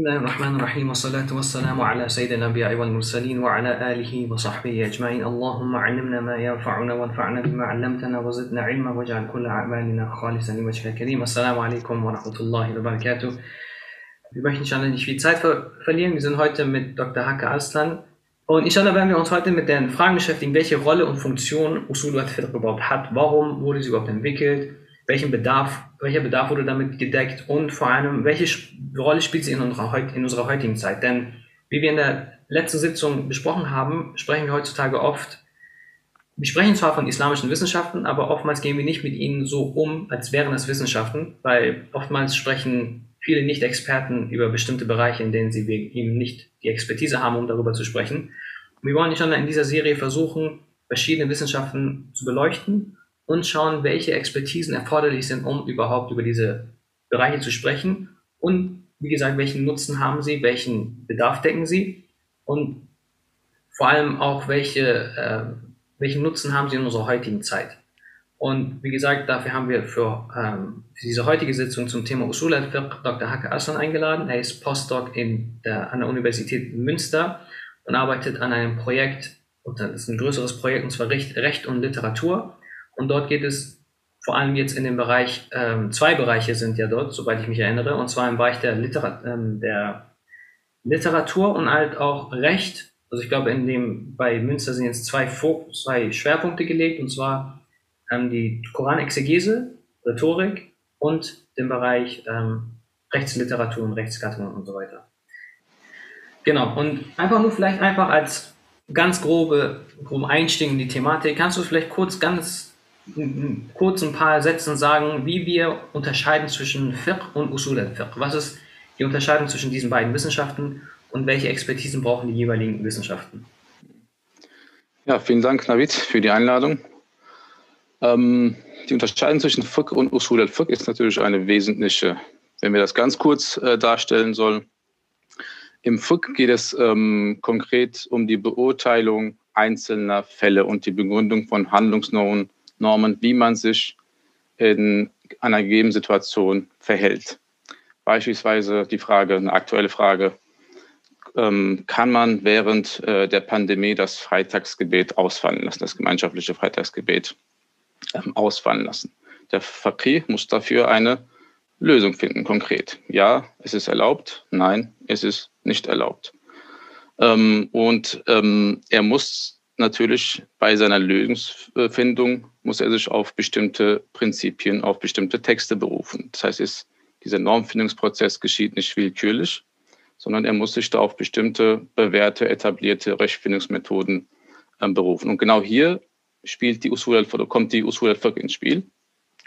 بسم الله الرحمن الرحيم والصلاة والسلام على سيد الأنبياء والمرسلين وعلى آله وصحبه أجمعين اللهم علمنا ما ينفعنا وانفعنا بما علمتنا وزدنا علما واجعل كل أعمالنا خالصا لوجهك الكريم السلام عليكم ورحمة الله وبركاته Wir möchten inshallah nicht viel Zeit ver verlieren. Wir sind heute mit Dr. Hake Arslan. Und inshallah werden wir uns heute mit den Fragen beschäftigen, welche Rolle und Funktion Usul al-Fiqh überhaupt hat. Warum wurde sie überhaupt entwickelt? Welchen Bedarf, welcher Bedarf wurde damit gedeckt und vor allem, welche Rolle spielt sie in unserer, in unserer heutigen Zeit? Denn wie wir in der letzten Sitzung besprochen haben, sprechen wir heutzutage oft, wir sprechen zwar von islamischen Wissenschaften, aber oftmals gehen wir nicht mit ihnen so um, als wären es Wissenschaften, weil oftmals sprechen viele Nicht-Experten über bestimmte Bereiche, in denen sie eben nicht die Expertise haben, um darüber zu sprechen. Wir wollen schon in dieser Serie versuchen, verschiedene Wissenschaften zu beleuchten und schauen, welche Expertisen erforderlich sind, um überhaupt über diese Bereiche zu sprechen und wie gesagt, welchen Nutzen haben sie, welchen Bedarf decken sie und vor allem auch, welche, äh, welchen Nutzen haben sie in unserer heutigen Zeit. Und wie gesagt, dafür haben wir für, ähm, für diese heutige Sitzung zum Thema Usul al-Fiqh Dr. Hake Aslan eingeladen. Er ist Postdoc in der, an der Universität Münster und arbeitet an einem Projekt, das ist ein größeres Projekt, und zwar Recht, Recht und Literatur. Und dort geht es vor allem jetzt in dem Bereich, ähm, zwei Bereiche sind ja dort, soweit ich mich erinnere, und zwar im Bereich der, Literat ähm, der Literatur und halt auch Recht. Also ich glaube, in dem, bei Münster sind jetzt zwei, zwei Schwerpunkte gelegt, und zwar ähm, die Koranexegese, Rhetorik und den Bereich ähm, Rechtsliteratur und Rechtsgattung und so weiter. Genau, und einfach nur vielleicht einfach als ganz grobe, groben Einstieg in die Thematik, kannst du vielleicht kurz ganz kurz ein paar Sätzen sagen, wie wir unterscheiden zwischen Fiqh und Usul al-Fiqh. Was ist die Unterscheidung zwischen diesen beiden Wissenschaften und welche Expertisen brauchen die jeweiligen Wissenschaften? Ja, vielen Dank, Navid, für die Einladung. Ähm, die Unterscheidung zwischen Fiqh und Usul al-Fiqh ist natürlich eine wesentliche, wenn wir das ganz kurz äh, darstellen sollen. Im Fiqh geht es ähm, konkret um die Beurteilung einzelner Fälle und die Begründung von Handlungsnormen Normen, wie man sich in einer gegebenen Situation verhält. Beispielsweise die Frage, eine aktuelle Frage, ähm, kann man während äh, der Pandemie das Freitagsgebet ausfallen lassen, das gemeinschaftliche Freitagsgebet ähm, ausfallen lassen? Der Fakir muss dafür eine Lösung finden, konkret. Ja, es ist erlaubt. Nein, es ist nicht erlaubt. Ähm, und er muss natürlich bei seiner Lösungsfindung muss er sich auf bestimmte Prinzipien, auf bestimmte Texte berufen. Das heißt, ist, dieser Normfindungsprozess geschieht nicht willkürlich, sondern er muss sich da auf bestimmte bewährte, etablierte Rechtsfindungsmethoden äh, berufen. Und genau hier spielt die Usul al kommt die Usul al-Fiqh ins Spiel.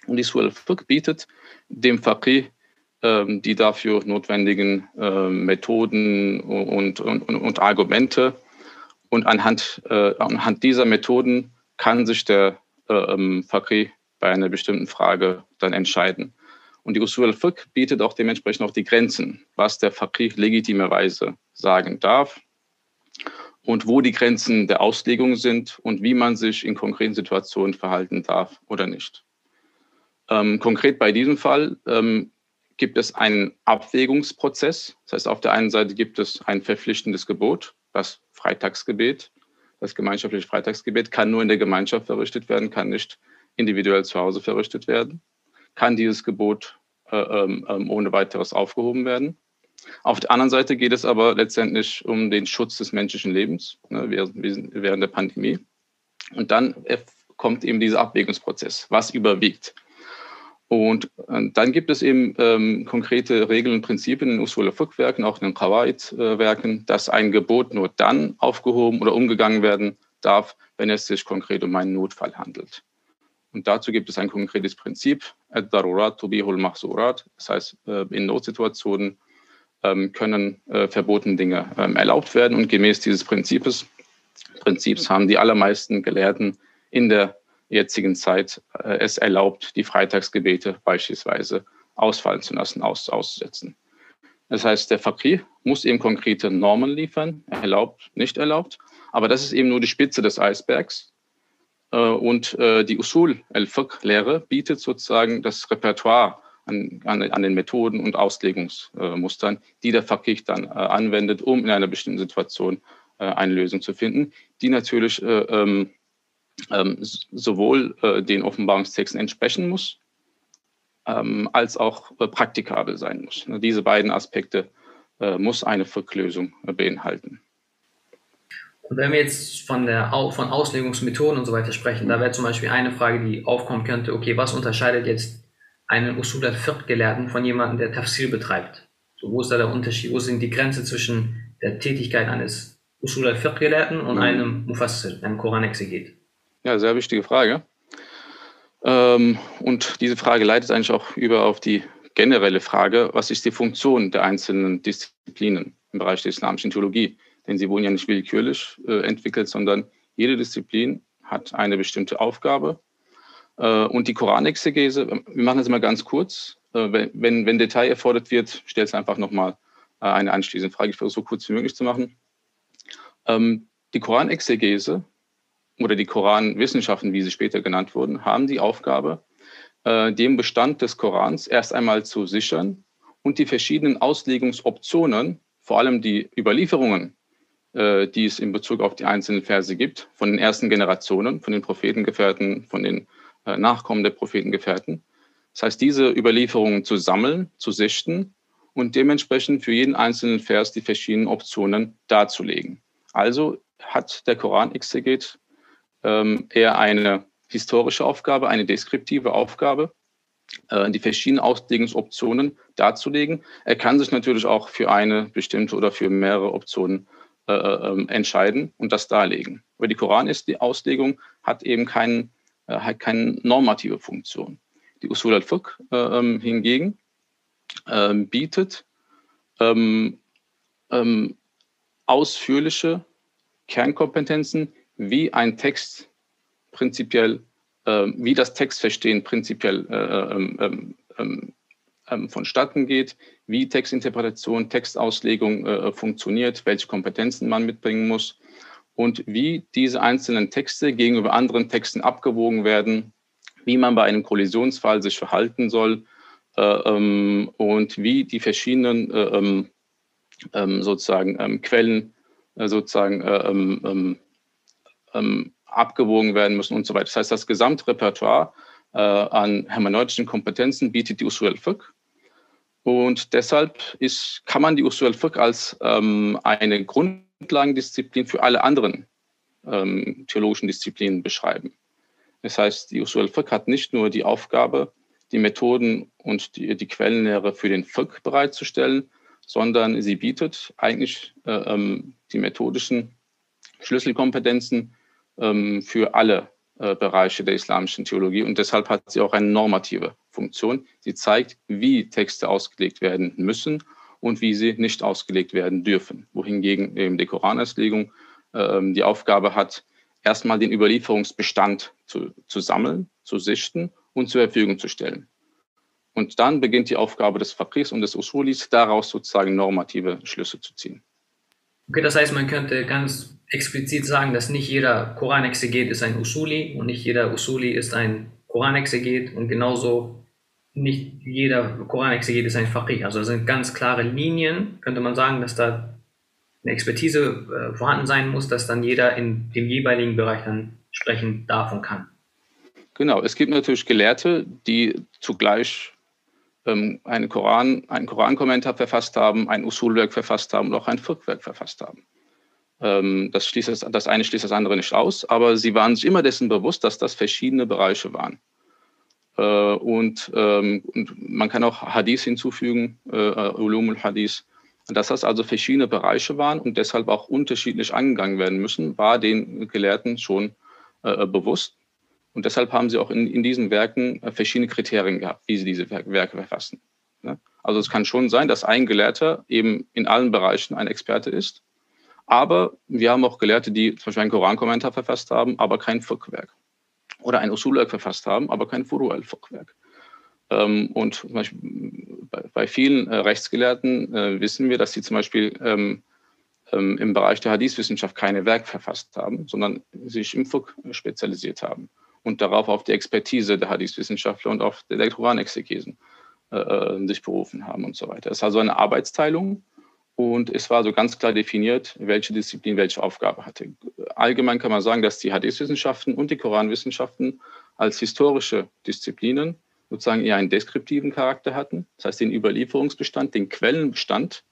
Und die Usul al-Fiqh bietet dem Faqih ähm, die dafür notwendigen äh, Methoden und, und, und Argumente und anhand, äh, anhand dieser Methoden kann sich der ähm, Fakri bei einer bestimmten Frage dann entscheiden. Und die Usul al-Fiqh bietet auch dementsprechend auch die Grenzen, was der Fakri legitimerweise sagen darf und wo die Grenzen der Auslegung sind und wie man sich in konkreten Situationen verhalten darf oder nicht. Ähm, konkret bei diesem Fall ähm, gibt es einen Abwägungsprozess. Das heißt, auf der einen Seite gibt es ein verpflichtendes Gebot, das Freitagsgebet. Das gemeinschaftliche Freitagsgebet kann nur in der Gemeinschaft verrichtet werden, kann nicht individuell zu Hause verrichtet werden. Kann dieses Gebot äh, ähm, ähm ohne weiteres aufgehoben werden. Auf der anderen Seite geht es aber letztendlich um den Schutz des menschlichen Lebens ne, während, während der Pandemie. Und dann kommt eben dieser Abwägungsprozess. Was überwiegt? Und äh, dann gibt es eben ähm, konkrete Regeln und Prinzipien in Usul al-Fiqh-Werken, auch in den Qawaid-Werken, dass ein Gebot nur dann aufgehoben oder umgegangen werden darf, wenn es sich konkret um einen Notfall handelt. Und dazu gibt es ein konkretes Prinzip, ad-darurat tubihul mahsurat. Das heißt, äh, in Notsituationen ähm, können äh, verbotene Dinge ähm, erlaubt werden. Und gemäß dieses Prinzips, Prinzips haben die allermeisten Gelehrten in der jetzigen Zeit äh, es erlaubt, die Freitagsgebete beispielsweise ausfallen zu lassen, aus, auszusetzen. Das heißt, der Fakir muss eben konkrete Normen liefern, erlaubt, nicht erlaubt. Aber das ist eben nur die Spitze des Eisbergs. Äh, und äh, die Usul al-Fiqh-Lehre bietet sozusagen das Repertoire an, an, an den Methoden und Auslegungsmustern, die der Faqih dann äh, anwendet, um in einer bestimmten Situation eine Lösung zu finden, die natürlich äh, ähm, ähm, sowohl äh, den Offenbarungstexten entsprechen muss, ähm, als auch äh, praktikabel sein muss. Diese beiden Aspekte äh, muss eine Verklösung beinhalten. Und wenn wir jetzt von, der, von Auslegungsmethoden und so weiter sprechen, da wäre zum Beispiel eine Frage, die aufkommen könnte, okay, was unterscheidet jetzt einen Usul al-Fiqh-Gelehrten von jemandem, der Tafsir betreibt? So, wo ist da der Unterschied? Wo sind die Grenzen zwischen der Tätigkeit eines Usul al-Fiqh-Gelehrten und mhm. einem Mufassir, einem Koranexeget? Ja, sehr wichtige Frage. Ähm, und diese Frage leitet eigentlich auch über auf die generelle Frage, was ist die Funktion der einzelnen Disziplinen im Bereich der islamischen Theologie? Denn sie wurden ja nicht willkürlich äh, entwickelt, sondern jede Disziplin hat eine bestimmte Aufgabe. Äh, und die Koranexegese, wir machen das immer ganz kurz. Äh, wenn, wenn Detail erfordert wird, stellt es einfach nochmal äh, eine anschließende Frage. Ich versuche so kurz wie möglich zu machen. Ähm, die Koranexegese oder die Koranwissenschaften, wie sie später genannt wurden, haben die Aufgabe, äh, den Bestand des Korans erst einmal zu sichern und die verschiedenen Auslegungsoptionen, vor allem die Überlieferungen, äh, die es in Bezug auf die einzelnen Verse gibt, von den ersten Generationen, von den Prophetengefährten, von den äh, Nachkommen der Prophetengefährten. Das heißt, diese Überlieferungen zu sammeln, zu sichten und dementsprechend für jeden einzelnen Vers die verschiedenen Optionen darzulegen. Also hat der Koran-Exeget ähm, eher eine historische Aufgabe, eine deskriptive Aufgabe, äh, die verschiedenen Auslegungsoptionen darzulegen. Er kann sich natürlich auch für eine bestimmte oder für mehrere Optionen äh, äh ähm, entscheiden und das darlegen. Aber die Koran ist die Auslegung hat eben kein, äh, hat keine normative Funktion. Die Usul al-Fiqh äh, ähm, hingegen bietet ausführliche Kernkompetenzen, wie ein Text prinzipiell, äh, wie das Textverstehen prinzipiell äh, ähm, vonstatten geht, wie Textinterpretation, Textauslegung äh, funktioniert, welche Kompetenzen man mitbringen muss und wie diese einzelnen Texte gegenüber anderen Texten abgewogen werden, wie man bei einem Kollisionsfall sich verhalten soll äh, und wie die verschiedenen äh, sozusagen Quellen sozusagen ähm, abgewogen werden müssen und so weiter. Das heißt, das Gesamtrepertoire äh, an hermeneutischen Kompetenzen bietet die Usul al-Fiqh. Und deshalb ist, kann man die Usul al-Fiqh als ähm, eine Grundlagendisziplin für alle anderen ähm, theologischen Disziplinen beschreiben. Das heißt, die Usul al-Fiqh hat nicht nur die Aufgabe, die Methoden und die, die Quellenlehre für den Fiqh bereitzustellen, sondern sie bietet eigentlich äh, ähm, die methodischen Schlüsselkompetenzen für alle äh, Bereiche der islamischen Theologie und deshalb hat sie auch eine normative Funktion. Sie zeigt, wie Texte ausgelegt werden müssen und wie sie nicht ausgelegt werden dürfen. Wohingegen eben die Koranauslegung ähm, die Aufgabe hat, erstmal den Überlieferungsbestand zu, zu sammeln, zu sichten und zur Verfügung zu stellen. Und dann beginnt die Aufgabe des Faqirs und des Usulis, daraus sozusagen normative Schlüsse zu ziehen. Okay, das heißt, man könnte ganz explizit sagen, dass nicht jeder Koranexeget ist ein Usuli und nicht jeder Usuli ist ein Koranexeget und genauso nicht jeder Koranexeget ist ein Faqih. Also das sind ganz klare Linien, könnte man sagen, dass da eine Expertise äh, vorhanden sein muss, dass dann jeder in dem jeweiligen Bereich dann sprechen darf und kann. Genau, es gibt natürlich Gelehrte, die zugleich ähm, einen Koran, einen Korankommentar verfasst haben, ein Usulwerk verfasst haben und auch ein Fiqhwerk verfasst haben. Ähm, das, schließt das, das eine schließt das andere nicht aus, aber sie waren sich immer dessen bewusst, dass das verschiedene Bereiche waren. Äh, und, ähm, und man kann auch Hadith hinzufügen, äh, Ulumul Hadith, dass das also verschiedene Bereiche waren und deshalb auch unterschiedlich angegangen werden müssen, war den Gelehrten schon äh, bewusst. Und deshalb haben sie auch in, in diesen Werken verschiedene Kriterien gehabt, wie sie diese Werke verfassen. Ne? Also es kann schon sein, dass ein Gelehrter eben in allen Bereichen ein Experte ist aber wir haben auch Gelehrte, die zum Beispiel einen Korankommentar verfasst haben, aber kein Fiqh-Werk. Oder ein Usulwerk verfasst haben, aber kein Furu al-Fiqh-Werk. Ähm, und zum Beispiel bei, vielen äh, Rechtsgelehrten äh, wissen wir, dass sie zum Beispiel ähm, ähm, im Bereich der Hadith-Wissenschaft keine Werk verfasst haben, sondern sich im Fiqh spezialisiert haben und darauf auf die Expertise der Hadith-Wissenschaftler und auf der Koranexegesen äh, sich berufen haben und so weiter. Es ist also eine Arbeitsteilung und es war so ganz klar definiert, welche Disziplin welche Aufgabe hatte. Allgemein kann man sagen, dass die Hadith-Wissenschaften und die Koranwissenschaften als historische Disziplinen sozusagen eher einen deskriptiven Charakter hatten, das heißt den Überlieferungsbestand, den Quellenbestand,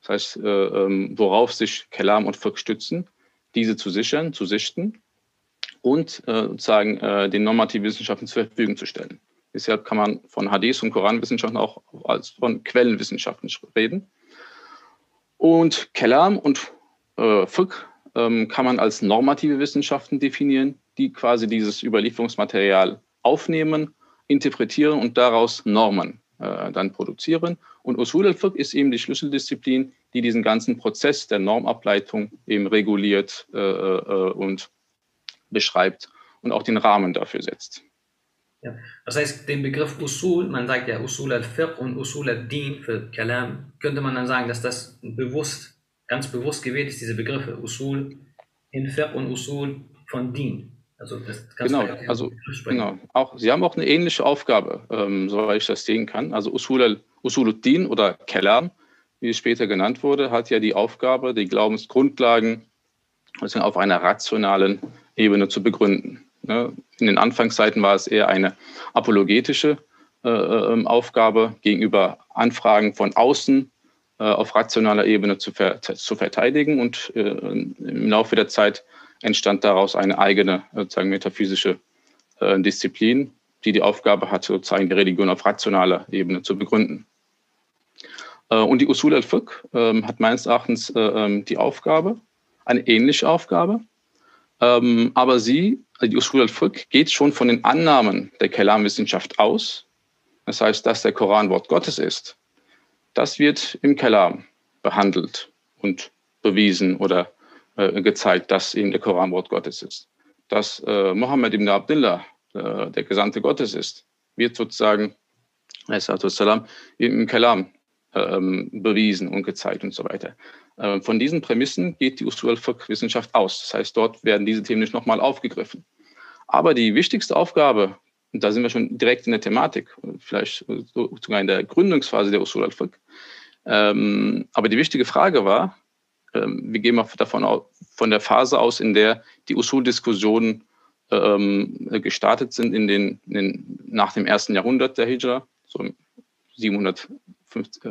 das heißt, äh, ähm, worauf sich Kelam und Fiqh stützen, diese zu sichern, zu sichten und äh, sozusagen äh, den Normativwissenschaften zur Verfügung zu stellen. Deshalb kann man von Hadith und Koranwissenschaften auch als von Quellenwissenschaften reden. Und Kelam und äh, Fiqh ähm, kann man als normative Wissenschaften definieren, die quasi dieses Überlieferungsmaterial aufnehmen, interpretieren und daraus Normen äh, dann produzieren. Und Usul al-Fiqh ist eben die Schlüsseldisziplin, die diesen ganzen Prozess der Normableitung eben reguliert äh, äh, und beschreibt und auch den Rahmen dafür setzt. Ja. Das heißt, den Begriff Usul, man sagt ja Usul al-Fiqh und Usul al-Din für Kalam, könnte man dann sagen, dass das bewusst, ganz bewusst gewählt ist, diese Begriffe Usul in Fiqh und Usul von Din. Also genau, also genau. Auch, sie haben auch eine ähnliche Aufgabe, ähm, soweit ich das sehen kann. Also Usul, al, Usuluddin oder Kalam, wie es später genannt wurde, hat ja die Aufgabe, die Glaubensgrundlagen auf einer rationalen Ebene zu begründen. Ne? In den Anfangszeiten war es eher eine apologetische äh, ähm, Aufgabe gegenüber Anfragen von außen äh, auf rationaler Ebene zu, ver zu verteidigen. Und äh, im Laufe der Zeit entstand daraus eine eigene sozusagen metaphysische äh, Disziplin, die die Aufgabe hatte, sozusagen die Religion auf rationaler Ebene zu begründen. Äh, und die Usul al-Fiqh ähm, hat meines Erachtens äh, ähm, die Aufgabe, eine ähnliche Aufgabe, aber sie, also die Usul al-Fiqh, geht schon von den Annahmen der Kalam-Wissenschaft aus. Das heißt, dass der Koran Wort Gottes ist. Das wird im Kalam behandelt und bewiesen oder äh, gezeigt, dass eben der Koran Wort Gottes ist. Dass äh, Mohammed ibn Abdullah äh, der Gesandte Gottes ist, wird sozusagen salam, im Kalam ähm, bewiesen und gezeigt und so weiter. Äh, von diesen Prämissen geht die Usul al-Fiqh-Wissenschaft aus. Das heißt, dort werden diese Themen nicht nochmal aufgegriffen. Aber die wichtigste Aufgabe, und da sind wir schon direkt in der Thematik, vielleicht sogar in der Gründungsphase der Usul al-Fiqh, ähm, aber die wichtige Frage war, ähm, wir gehen mal davon aus, von der Phase aus, in der die Usul-Diskussionen ähm, gestartet sind in den, in den, nach dem ersten Jahrhundert der Hijra, so 750,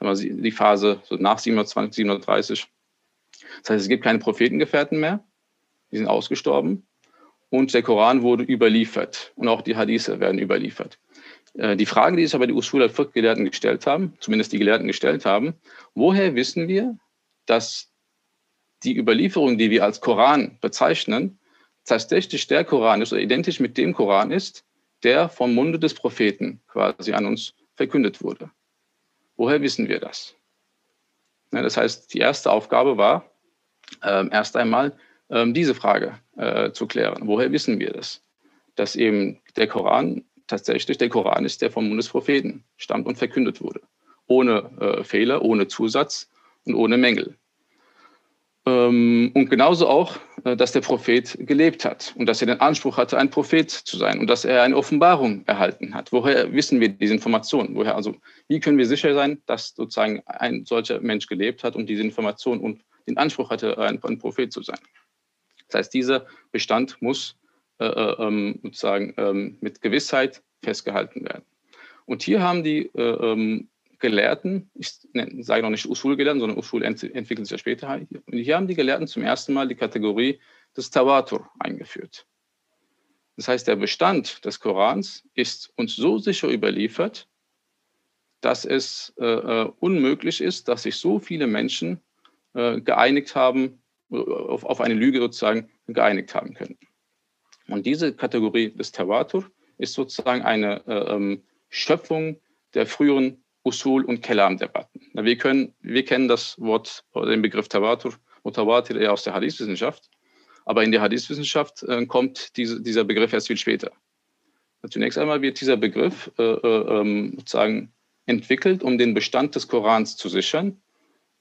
äh, die Phase so nach 720, 730. Das heißt, es gibt keine Prophetengefährten mehr, die sind ausgestorben und der Koran wurde überliefert und auch die Hadithe werden überliefert. Äh, die Frage, die sich aber die Usul al-Fiqh-Gelehrten gestellt haben, zumindest die Gelehrten gestellt haben, woher wissen wir, dass die Überlieferung, die wir als Koran bezeichnen, tatsächlich der Koran ist oder identisch mit dem Koran ist, der vom Munde des Propheten quasi an uns verkündet wurde. Woher wissen wir das? das heißt, die erste Aufgabe war, äh, erst einmal äh, diese Frage äh, zu klären. Woher wissen wir das? Dass eben der Koran tatsächlich der Koran ist, der vom Mund des Propheten stammt und verkündet wurde. Ohne äh, Fehler, ohne Zusatz und ohne Mängel. Ähm, und genauso auch, äh, dass der Prophet gelebt hat und dass er den Anspruch hatte, ein Prophet zu sein und dass er eine Offenbarung erhalten hat. Woher wissen wir diese Informationen? Woher, also, wie können wir sicher sein, dass sozusagen ein solcher Mensch gelebt hat und diese Information und den Anspruch hatte, ein, ein Prophet zu sein? Das heißt, dieser Bestand muss äh, äh ähm, sozusagen ähm, mit Gewissheit festgehalten werden. Und hier haben die äh, ähm, Gelehrten, ich sage noch nicht Usul-Gelehrten, sondern Usul entwickelt sich ja später. Und hier haben die Gelehrten zum ersten Mal die Kategorie des Tawatur eingeführt. Das heißt, der Bestand des Korans ist uns so sicher überliefert, dass es äh, äh unmöglich ist, dass sich so viele Menschen äh, geeinigt haben, auf, auf, eine Lüge sozusagen geeinigt haben können. Und diese Kategorie des Tawatur ist sozusagen eine äh, ähm, Schöpfung der früheren Usul- und Kelam-Debatten. Wir, können, wir kennen das Wort den Begriff Tawatur, Mutawatir eher aus der Hadith-Wissenschaft, aber in der Hadith-Wissenschaft äh, kommt diese, dieser Begriff erst viel später. Zunächst einmal wird dieser Begriff äh, äh, ähm, sozusagen entwickelt, um den Bestand des Korans zu sichern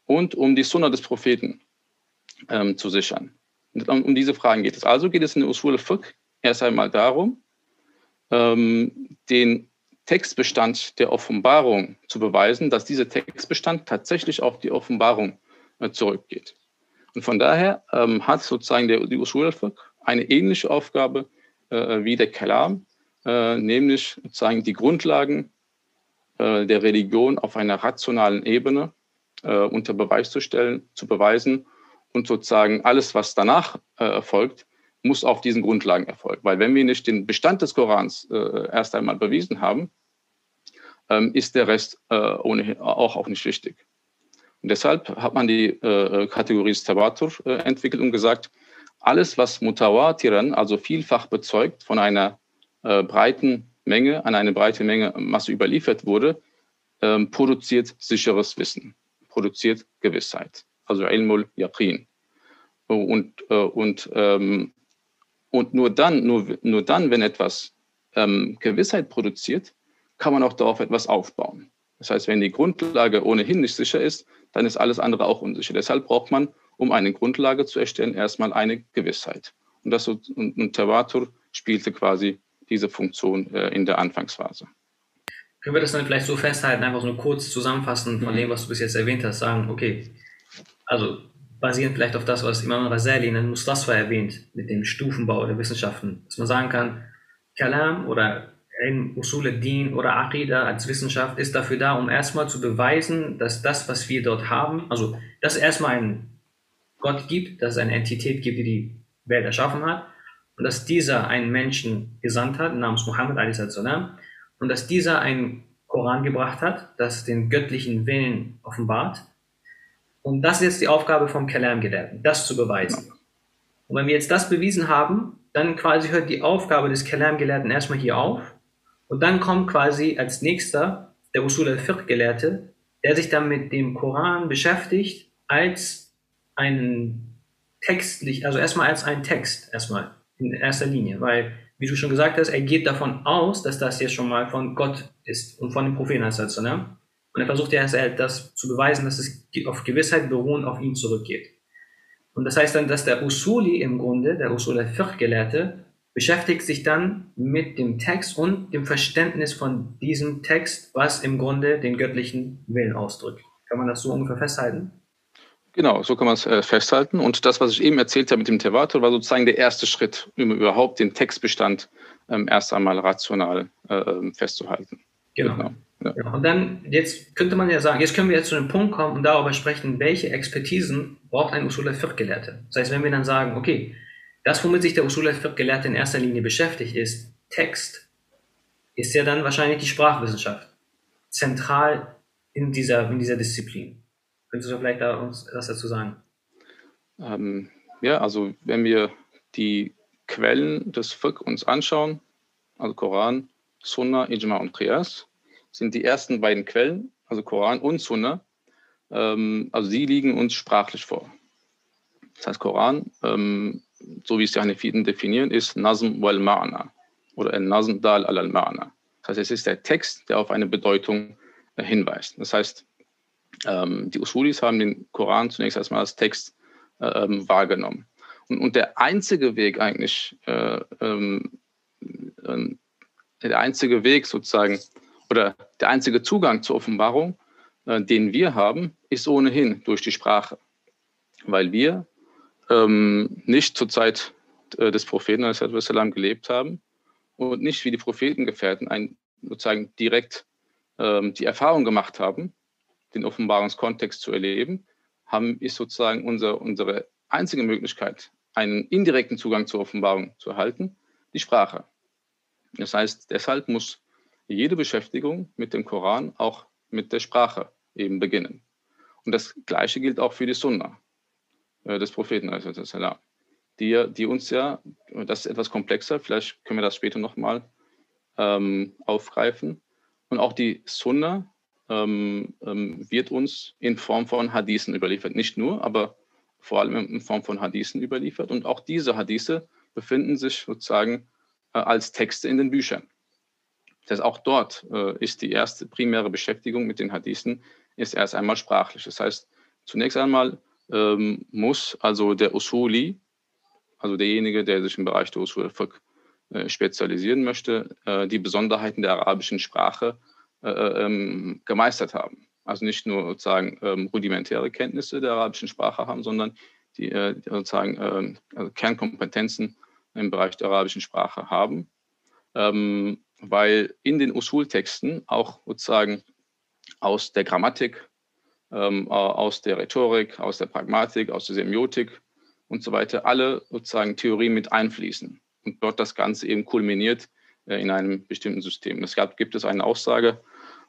und um die Sunna des Propheten ähm, zu sichern. Um, um, diese Fragen geht es. Also geht es in der Usul al-Fiqh erst einmal darum, ähm, den Textbestand der Offenbarung zu beweisen, dass dieser Textbestand tatsächlich auf die Offenbarung äh, zurückgeht. Und von daher ähm, hat sozusagen der, die Usul al-Fiqh eine ähnliche Aufgabe äh, wie der Kalam, äh, nämlich sozusagen die Grundlagen äh, der Religion auf einer rationalen Ebene äh, unter Beweis zu stellen, zu beweisen und sozusagen alles, was danach äh, erfolgt, muss auf diesen Grundlagen erfolgen. Weil wenn wir nicht den Bestand des Korans äh, erst einmal bewiesen haben, ähm, ist der Rest äh, ohnehin auch, auch nicht wichtig. Und deshalb hat man die äh, Kategorie Tabatur äh, entwickelt und gesagt, alles, was Mutawatiran, also vielfach bezeugt, von einer äh, breiten Menge, an eine breite Menge Masse überliefert wurde, ähm, produziert sicheres Wissen, produziert Gewissheit, also Ilmul Yaqin. Und, äh, und, ähm, und nur dann, nur, nur dann, wenn etwas ähm, Gewissheit produziert, kann man auch darauf etwas aufbauen. Das heißt, wenn die Grundlage ohnehin nicht sicher ist, dann ist alles andere auch unsicher. Deshalb braucht man, um eine Grundlage zu erstellen, erstmal eine Gewissheit. Und, das, und, und Tevatur spielte quasi diese Funktion äh, in der Anfangsphase. Können wir das dann vielleicht so festhalten, einfach so kurz zusammenfassen von dem, was du bis jetzt erwähnt hast, sagen, okay, also basierend vielleicht auf das, was Imam Razali in Mustasfa erwähnt, mit dem Stufenbau der Wissenschaften, dass man sagen kann, Kalam oder in Usul al-Din oder Aqidah als Wissenschaft ist dafür da, um erstmal zu beweisen, dass das, was wir dort haben, also dass es erstmal einen Gott gibt, dass es eine Entität gibt, die die Welt erschaffen hat und dass dieser einen Menschen gesandt hat, namens Muhammad a.s. und dass dieser einen Koran gebracht hat, das den göttlichen Willen offenbart. Und das ist jetzt die Aufgabe vom Kalam-Gelehrten, das zu beweisen. Und wenn wir jetzt das bewiesen haben, dann quasi hört die Aufgabe des Kalam-Gelehrten erstmal hier auf und dann kommt quasi als nächster der Usul al-Fiqh-Gelehrte, der sich dann mit dem Koran beschäftigt als einen textlich, also erstmal als einen Text, erstmal in erster Linie, weil, wie du schon gesagt hast, er geht davon aus, dass das jetzt schon mal von Gott ist und von dem Propheten. Ne? Und er versucht ja das zu beweisen, dass es auf Gewissheit beruhen auf ihn zurückgeht. Und das heißt dann, dass der Usuli im Grunde, der Usul al-Fiqh-Gelehrte, beschäftigt sich dann mit dem Text und dem Verständnis von diesem Text, was im Grunde den göttlichen Willen ausdrückt. Kann man das so ungefähr festhalten? Genau, so kann man es äh, festhalten. Und das, was ich eben erzählt habe mit dem Tevator, war sozusagen der erste Schritt, um überhaupt den Textbestand ähm, erst einmal rational äh, festzuhalten. Genau. genau. Ja. Und dann, jetzt könnte man ja sagen, jetzt können wir jetzt zu einem Punkt kommen und darüber sprechen, welche Expertisen braucht ein Usul al-Fiqh-Gelehrte. Das heißt, wenn wir dann sagen, okay, das, womit sich der Usul al-Fiqh-Gelehrte in erster Linie beschäftigt, ist Text, ist ja dann wahrscheinlich die Sprachwissenschaft. Zentral in dieser, in dieser Disziplin. Könntest du vielleicht da uns was dazu sagen? Ähm, ja, also wenn wir die Quellen des Fiqh uns anschauen, also Koran, Sunna, Ijma und Qiyas, sind die ersten beiden Quellen, also Koran und Sunna, ähm, also sie liegen uns sprachlich vor. Das heißt, Koran ähm, so wie es die Hanefiten definieren, ist Nazm wal Ma'na oder Nazm dal al Ma'na. Das heißt, es ist der Text, der auf eine Bedeutung äh, hinweist. Das heißt, ähm, die Usulis haben den Koran zunächst erstmal als Text äh, ähm, wahrgenommen. Und, und, der einzige Weg eigentlich, äh, ähm, äh, der einzige Weg sozusagen oder der einzige Zugang zur Offenbarung, äh, den wir haben, ist ohnehin durch die Sprache. Weil wir ähm, nicht zur Zeit äh, des Propheten sallam, gelebt haben und nicht wie die Prophetengefährten ein, sozusagen direkt ähm, die Erfahrung gemacht haben, den Offenbarungskontext zu erleben, haben, ist sozusagen unser, unsere einzige Möglichkeit, einen indirekten Zugang zur Offenbarung zu erhalten, die Sprache. Das heißt, deshalb muss jede Beschäftigung mit dem Koran auch mit der Sprache eben beginnen. Und das Gleiche gilt auch für die Sunna. Äh, des Propheten, die, die uns ja, das ist etwas komplexer, vielleicht können wir das später nochmal ähm, aufgreifen. Und auch die Sunna ähm, ähm, wird uns in Form von Hadithen überliefert. Nicht nur, aber vor allem in Form von Hadithen überliefert. Und auch diese Hadithe befinden sich sozusagen äh, als Texte in den Büchern. Das heißt, auch dort äh, ist die erste primäre Beschäftigung mit den Hadithen ist erst einmal sprachlich. Das heißt, zunächst einmal ähm, muss also der Usuli, also derjenige, der sich im Bereich der Usul äh, spezialisieren möchte, äh, die Besonderheiten der arabischen Sprache äh, ähm, gemeistert haben. Also nicht nur sozusagen ähm, rudimentäre Kenntnisse der arabischen Sprache haben, sondern die, die sozusagen ähm, also Kernkompetenzen im Bereich der arabischen Sprache haben. Weil in den Usul-Texten auch sozusagen aus der Grammatik, aus der Rhetorik, aus der Pragmatik, aus der Semiotik und so weiter alle sozusagen Theorien mit einfließen und dort das Ganze eben kulminiert äh, in einem bestimmten System. Es gab, gibt es eine Aussage,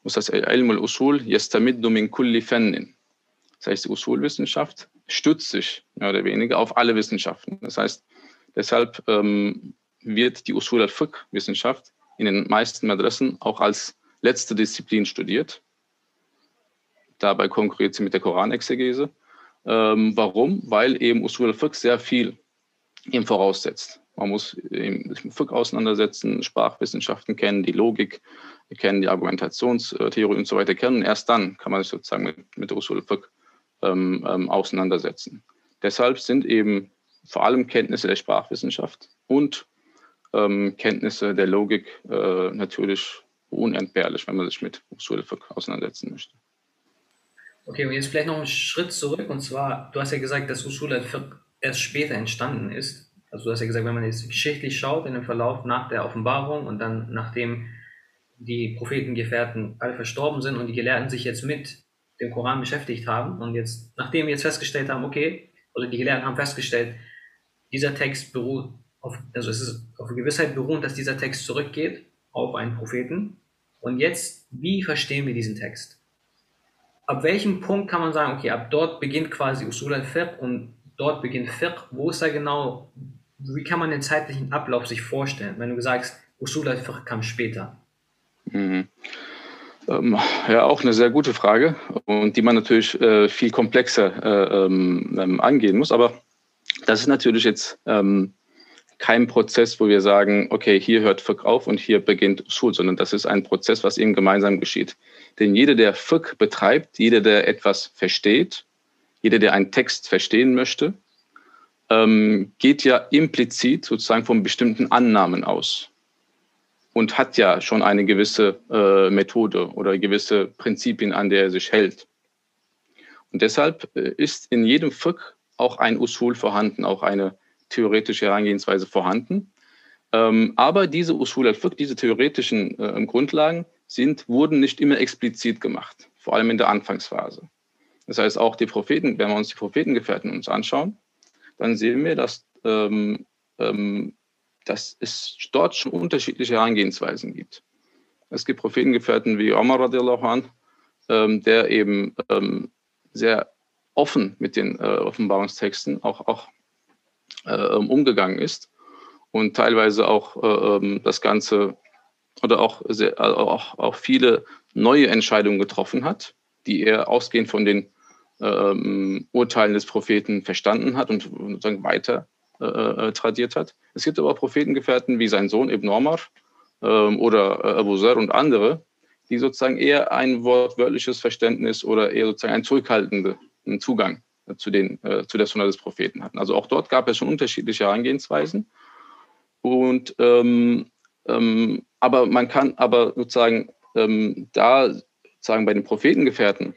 das heißt, Ilm al-Usul yastamiddu min kulli fannin. Das heißt, die Usulwissenschaft stützt sich mehr oder weniger auf alle Wissenschaften. Das heißt, deshalb ähm, wird die Usul al-Fiqh-Wissenschaft in den meisten Adressen auch als letzte Disziplin studiert. Dabei konkurriert sie mit der Koranexegese. Ähm, warum? Weil eben Usul al-Fiqh sehr viel ihm voraussetzt. Man muss sich mit Fiqh auseinandersetzen, Sprachwissenschaften kennen, die Logik kennen, die Argumentationstheorie und so weiter kennen. Erst dann kann man sich sozusagen mit, mit Usul Fiqh ähm, ähm, auseinandersetzen. Deshalb sind eben vor allem Kenntnisse der Sprachwissenschaft und ähm, Kenntnisse der Logik äh, natürlich unentbehrlich, wenn man sich mit Fiqh auseinandersetzen möchte. Okay, und jetzt vielleicht noch einen Schritt zurück. Und zwar, du hast ja gesagt, dass al-Fiqh erst später entstanden ist. Also du hast ja gesagt, wenn man jetzt geschichtlich schaut in dem Verlauf nach der Offenbarung und dann nachdem die Prophetengefährten alle verstorben sind und die Gelehrten sich jetzt mit dem Koran beschäftigt haben und jetzt, nachdem wir jetzt festgestellt haben, okay, oder die Gelehrten haben festgestellt, dieser Text beruht auf, also es ist auf Gewissheit beruht, dass dieser Text zurückgeht auf einen Propheten. Und jetzt, wie verstehen wir diesen Text? Ab welchem Punkt kann man sagen, okay, ab dort beginnt quasi Usul al-Fiqh und dort beginnt Fiqh. Wo ist da genau wie kann man den zeitlichen Ablauf sich vorstellen, wenn du sagst, Usul al-Fiqh kam später? Mhm. Ähm, ja, auch eine sehr gute Frage und die man natürlich äh, viel komplexer äh, ähm, ähm angehen muss. Aber das ist natürlich jetzt ähm, kein Prozess, wo wir sagen, okay, hier hört Fiqh auf und hier beginnt Usul, sondern das ist ein Prozess, was eben gemeinsam geschieht. Denn jeder, der Fiqh betreibt, jeder, der etwas versteht, jeder, der einen Text verstehen möchte, ähm, geht ja implizit sozusagen von bestimmten Annahmen aus und hat ja schon eine gewisse äh, Methode oder gewisse Prinzipien, an der er sich hält. Und deshalb äh, ist in jedem Fiqh auch ein Usul vorhanden, auch eine theoretische Herangehensweise vorhanden. Ähm, aber diese Usul al-Fiqh, diese theoretischen äh, Grundlagen, sind, wurden nicht immer explizit gemacht, vor allem in der Anfangsphase. Das heißt, auch die Propheten, wenn wir uns die Prophetengefährten uns anschauen, dann sehen wir, dass, ähm, ähm, dass es dort schon unterschiedliche Herangehensweisen gibt. Es gibt Prophetengefährten wie Omar ähm, der eben ähm, sehr offen mit den äh, Offenbarungstexten auch, auch umgegangen ist und teilweise auch äh, ähm, das Ganze oder auch, sehr, auch, auch viele neue Entscheidungen getroffen hat, die er ausgehend von den ähm, Urteilen des Propheten verstanden hat und sozusagen weiter äh, äh, tradiert hat. Es gibt aber Prophetengefährten wie sein Sohn Ibn Omar ähm, oder äh, Abu Zar und andere, die sozusagen eher ein wortwörtliches Verständnis oder eher sozusagen einen zurückhaltenden Zugang zu, den, äh, zu der Sunna des Propheten hatten. Also auch dort gab es schon unterschiedliche Herangehensweisen. Und ähm, ähm, aber man kann aber sozusagen ähm, da sozusagen bei den Prophetengefährten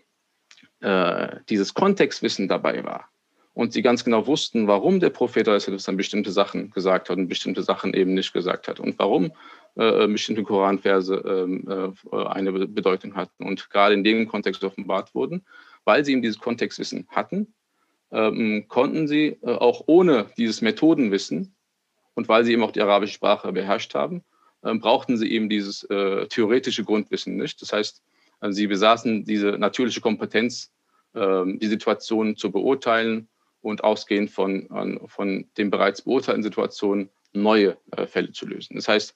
äh, dieses Kontextwissen dabei war und sie ganz genau wussten, warum der Prophet dann bestimmte Sachen gesagt hat und bestimmte Sachen eben nicht gesagt hat und warum äh, bestimmte Koranverse ähm, äh, eine Bedeutung hatten und gerade in dem Kontext offenbart wurden, weil sie eben dieses Kontextwissen hatten, ähm, konnten sie äh, auch ohne dieses Methodenwissen und weil sie eben auch die arabische Sprache beherrscht haben, ähm, brauchten sie eben dieses äh, theoretische Grundwissen nicht. Das heißt, also sie besaßen diese natürliche Kompetenz, ähm, die Situation zu beurteilen und ausgehend von, von den bereits beurteilten Situationen neue äh, Fälle zu lösen. Das heißt,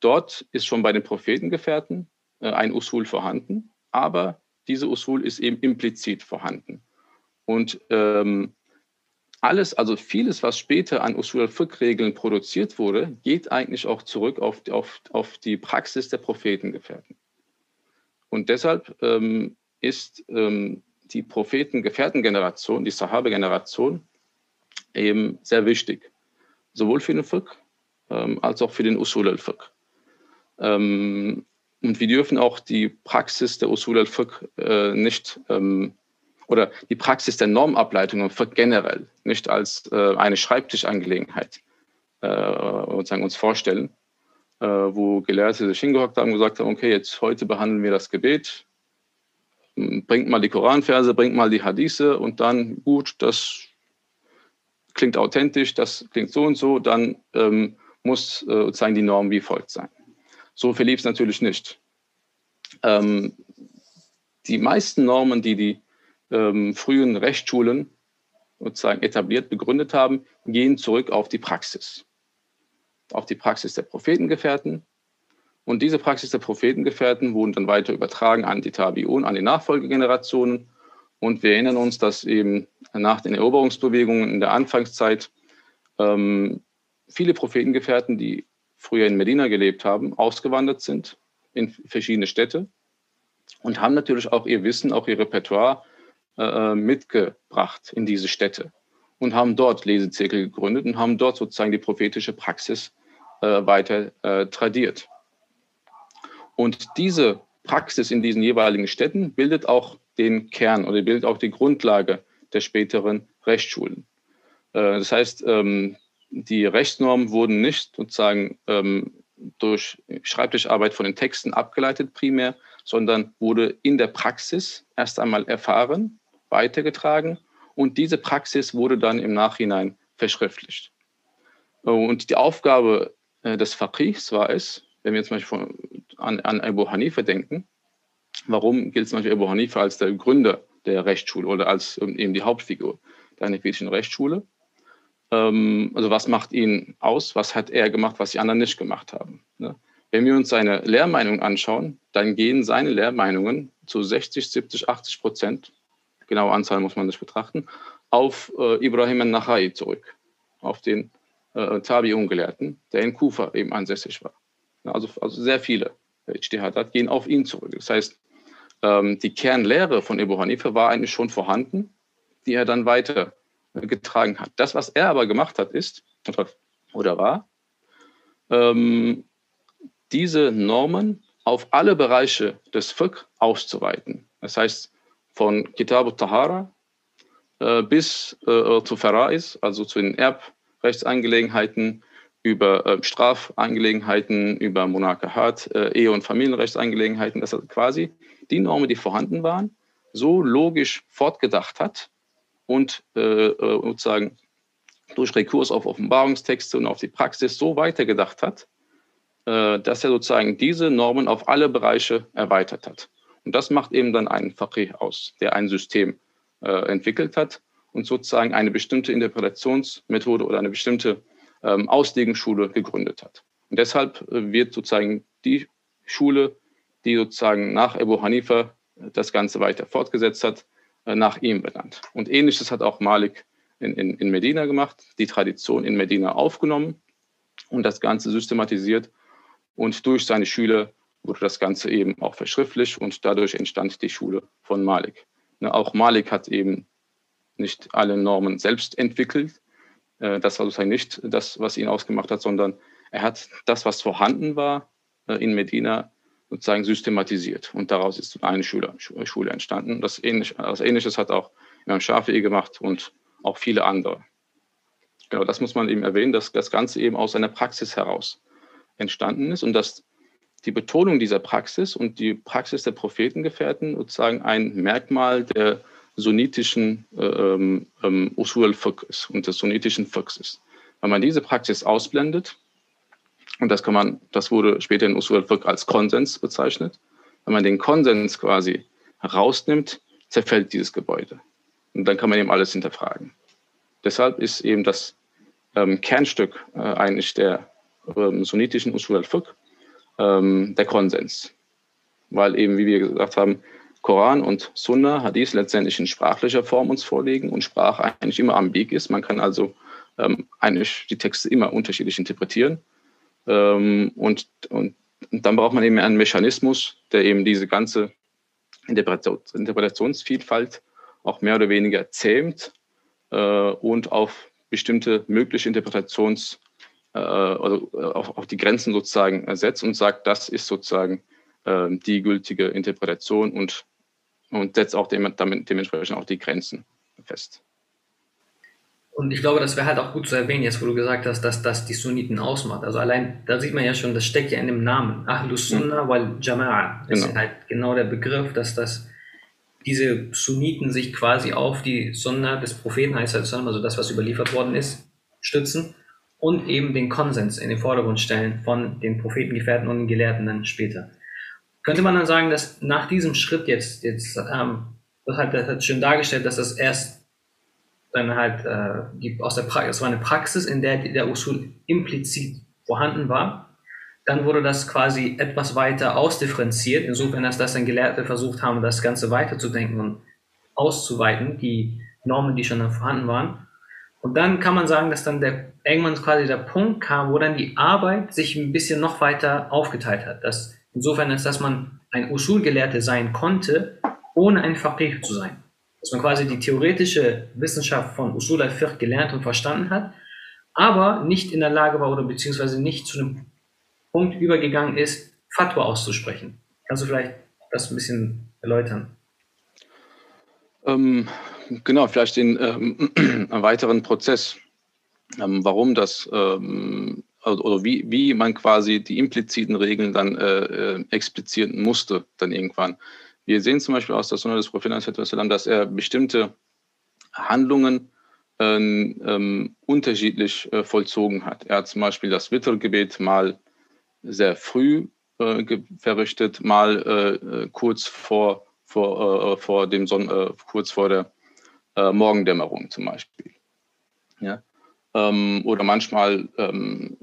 dort ist schon bei den Prophetengefährten äh, ein Usul vorhanden, aber diese Usul ist eben implizit vorhanden. Und ähm, alles, also vieles, was später an Usul al-Fiqh-Regeln produziert wurde, geht eigentlich auch zurück auf, auf, auf die Praxis der Prophetengefährten. Und deshalb ähm, ist ähm, die Propheten-Gefährten-Generation, die Sahabe-Generation, eben sehr wichtig. Sowohl für den Fiqh, ähm, als auch für den Usul al-Fiqh. Ähm, und wir dürfen auch die Praxis der Usul al-Fiqh äh, nicht ähm, oder die Praxis der Normableitung generell nicht als äh, eine Schreibtischangelegenheit äh, uns vorstellen, äh, wo Gelehrte sich hingehockt haben und gesagt haben, okay, jetzt heute behandeln wir das Gebet, bringt mal die Koranverse, bringt mal die Hadithe und dann, gut, das klingt authentisch, das klingt so und so, dann ähm, muss äh, sozusagen die Norm wie folgt sein. So verlief es natürlich nicht. Ähm, die meisten Normen, die die ähm, frühen Rechtsschulen sozusagen etabliert, begründet haben, gehen zurück auf die Praxis. Auf die Praxis der Prophetengefährten. Und diese Praxis der Prophetengefährten wurden dann weiter übertragen an die Tabi'un, an die Nachfolgegenerationen. Und wir erinnern uns, dass eben nach den Eroberungsbewegungen in der Anfangszeit ähm, viele Prophetengefährten, die früher in Medina gelebt haben, ausgewandert sind in verschiedene Städte und haben natürlich auch ihr Wissen, auch ihr Repertoire äh, mitgebracht in diese Städte und haben dort Lesezirkel gegründet und haben dort sozusagen die prophetische Praxis äh, weiter äh, tradiert. Und diese Praxis in diesen jeweiligen Städten bildet auch den Kern oder bildet auch die Grundlage der späteren Rechtsschulen. Äh, das heißt, ähm, die Rechtsnormen wurden nicht sozusagen ähm, durch Schreibtischarbeit von den Texten abgeleitet primär, sondern wurde in der Praxis erst einmal erfahren weitergetragen und diese Praxis wurde dann im Nachhinein verschriftlicht. Und die Aufgabe äh, des Faqichs war es, wenn wir zum Beispiel an, an Abu Hanifa denken, warum gilt zum Beispiel Abu Hanifa als der Gründer der Rechtsschule oder als eben die Hauptfigur der hanefitischen Rechtsschule? Ähm, also was macht ihn aus? Was hat er gemacht, was die anderen nicht gemacht haben? Ne? Wenn wir uns seine Lehrmeinungen anschauen, dann gehen seine Lehrmeinungen zu 60, 70, 80 Prozent genaue Anzahl muss man nicht betrachten, auf äh, Ibrahim al-Nachai zurück, auf den äh, Tabi-Ungelehrten, der in Kufa eben ansässig war. Also, also sehr viele Ijtihadat gehen auf ihn zurück. Das heißt, ähm, die Kernlehre von Ebu Hanifa war eigentlich schon vorhanden, die er dann weiter äh, hat. Das, was er aber gemacht hat, ist oder war, ähm, diese Normen auf alle Bereiche des Fiqh auszuweiten. Das heißt, von Kitab al-Tahara äh, bis äh, zu Farais, also zu den Erbrechtsangelegenheiten, über äh, Strafangelegenheiten, über Monarchat, äh, Ehe- und Familienrechtsangelegenheiten, dass er quasi die Normen, die vorhanden waren, so logisch fortgedacht hat und äh, äh, sozusagen durch Rekurs auf Offenbarungstexte und auf die Praxis so weitergedacht hat, dass er sozusagen diese Normen auf alle Bereiche erweitert hat. Und das macht eben dann einen Faqih aus, der ein System äh, entwickelt hat und sozusagen eine bestimmte Interpretationsmethode oder eine bestimmte ähm, Auslegungsschule gegründet hat. Und deshalb äh, wird sozusagen die Schule, die sozusagen nach Abu Hanifa äh, das Ganze weiter fortgesetzt hat, äh, nach ihm benannt. Und ähnliches hat auch Malik in, in, in Medina gemacht, die Tradition in Medina aufgenommen und das Ganze systematisiert und durch seine Schüler wurde das Ganze eben auch verschriftlicht und dadurch entstand die Schule von Malik. Ne, auch Malik hat eben nicht alle Normen selbst entwickelt. Äh, das war sozusagen nicht das, was ihn ausgemacht hat, sondern er hat das, was vorhanden war äh, in Medina, sozusagen systematisiert. Und daraus ist eine Schule, entstanden. Das, Ähnliche, das Ähnliches hat auch Imam Shafi'i gemacht und auch viele andere. Genau, das muss man eben erwähnen, dass das Ganze eben aus einer Praxis heraus entstanden ist und dass die Betonung dieser Praxis und die Praxis der Prophetengefährten sozusagen ein Merkmal der sunnitischen äh, ähm, ähm, Usul ist und des sunnitischen Fiqhs. Wenn man diese Praxis ausblendet, und das kann man, das wurde später in Usul al-Fiqh als Konsens bezeichnet, wenn man den Konsens quasi herausnimmt, zerfällt dieses Gebäude. Und dann kann man eben alles hinterfragen. Deshalb ist eben das ähm, Kernstück äh, eigentlich der ähm, sunnitischen Usul al-Fiqh ähm, der Konsens. Weil eben, wie wir gesagt haben, Koran und Sunna, Hadith letztendlich in sprachlicher Form uns vorlegen und Sprache eigentlich immer ambig ist. Man kann also ähm, eigentlich die Texte immer unterschiedlich interpretieren. Ähm, und, und, und, dann braucht man eben einen Mechanismus, der eben diese ganze Interpretations Interpretationsvielfalt auch mehr oder weniger zähmt äh, und auf bestimmte mögliche Interpretationswege äh, oder auf, auf, die Grenzen sozusagen setzt und sagt, das ist sozusagen äh, die gültige Interpretation und, und setzt auch dem, damit, dementsprechend auch die Grenzen fest. Und ich glaube, das wäre halt auch gut zu erwähnen, jetzt wo du gesagt hast, dass das die Sunniten ausmacht. Also allein, da sieht man ja schon, das steckt ja in dem Namen. Ahlus Sunnah wal Jama'a. Das genau. ist halt genau der Begriff, dass das diese Sunniten sich quasi auf die Sunna des Propheten, heißt also das, was überliefert worden ist, stützen und eben den Konsens in den Vordergrund stellen von den Prophetengefährten und den Gelehrten dann später. Könnte man dann sagen, dass nach diesem Schritt jetzt, jetzt ähm, das, hat, das hat schön dargestellt, dass das erst dann halt äh, die, aus der Praxis, es war eine Praxis, in der der Usul implizit vorhanden war. Dann wurde das quasi etwas weiter ausdifferenziert, insofern, dass das dann Gelehrte versucht haben, das Ganze weiterzudenken und auszuweiten, die Normen, die schon dann vorhanden waren. Und dann kann man sagen, dass dann der, irgendwann quasi der Punkt kam, wo dann die Arbeit sich ein bisschen noch weiter aufgeteilt hat. Dass, insofern ist, dass man ein Usul-Gelehrte sein konnte, ohne ein Faqih zu sein dass man quasi die theoretische Wissenschaft von Usul al-Fiqh gelernt und verstanden hat, aber nicht in der Lage war oder beziehungsweise nicht zu einem Punkt übergegangen ist, Fatwa auszusprechen. Kannst du vielleicht das ein bisschen erläutern? Ähm, genau, vielleicht den ähm, weiteren Prozess, ähm, warum das ähm, oder wie, wie man quasi die impliziten Regeln dann äh, äh explizieren musste, dann irgendwann. Wir sehen zum Beispiel aus der Sunna des Propheten, dass er bestimmte Handlungen ähm, ähm, unterschiedlich äh, vollzogen hat. Er hat zum Beispiel das Wittergebet mal sehr früh äh, verrichtet, mal äh, kurz vor, vor, äh, vor dem Sonn äh, kurz vor der äh, Morgendämmerung zum Beispiel. Ja? Ähm, oder manchmal ähm,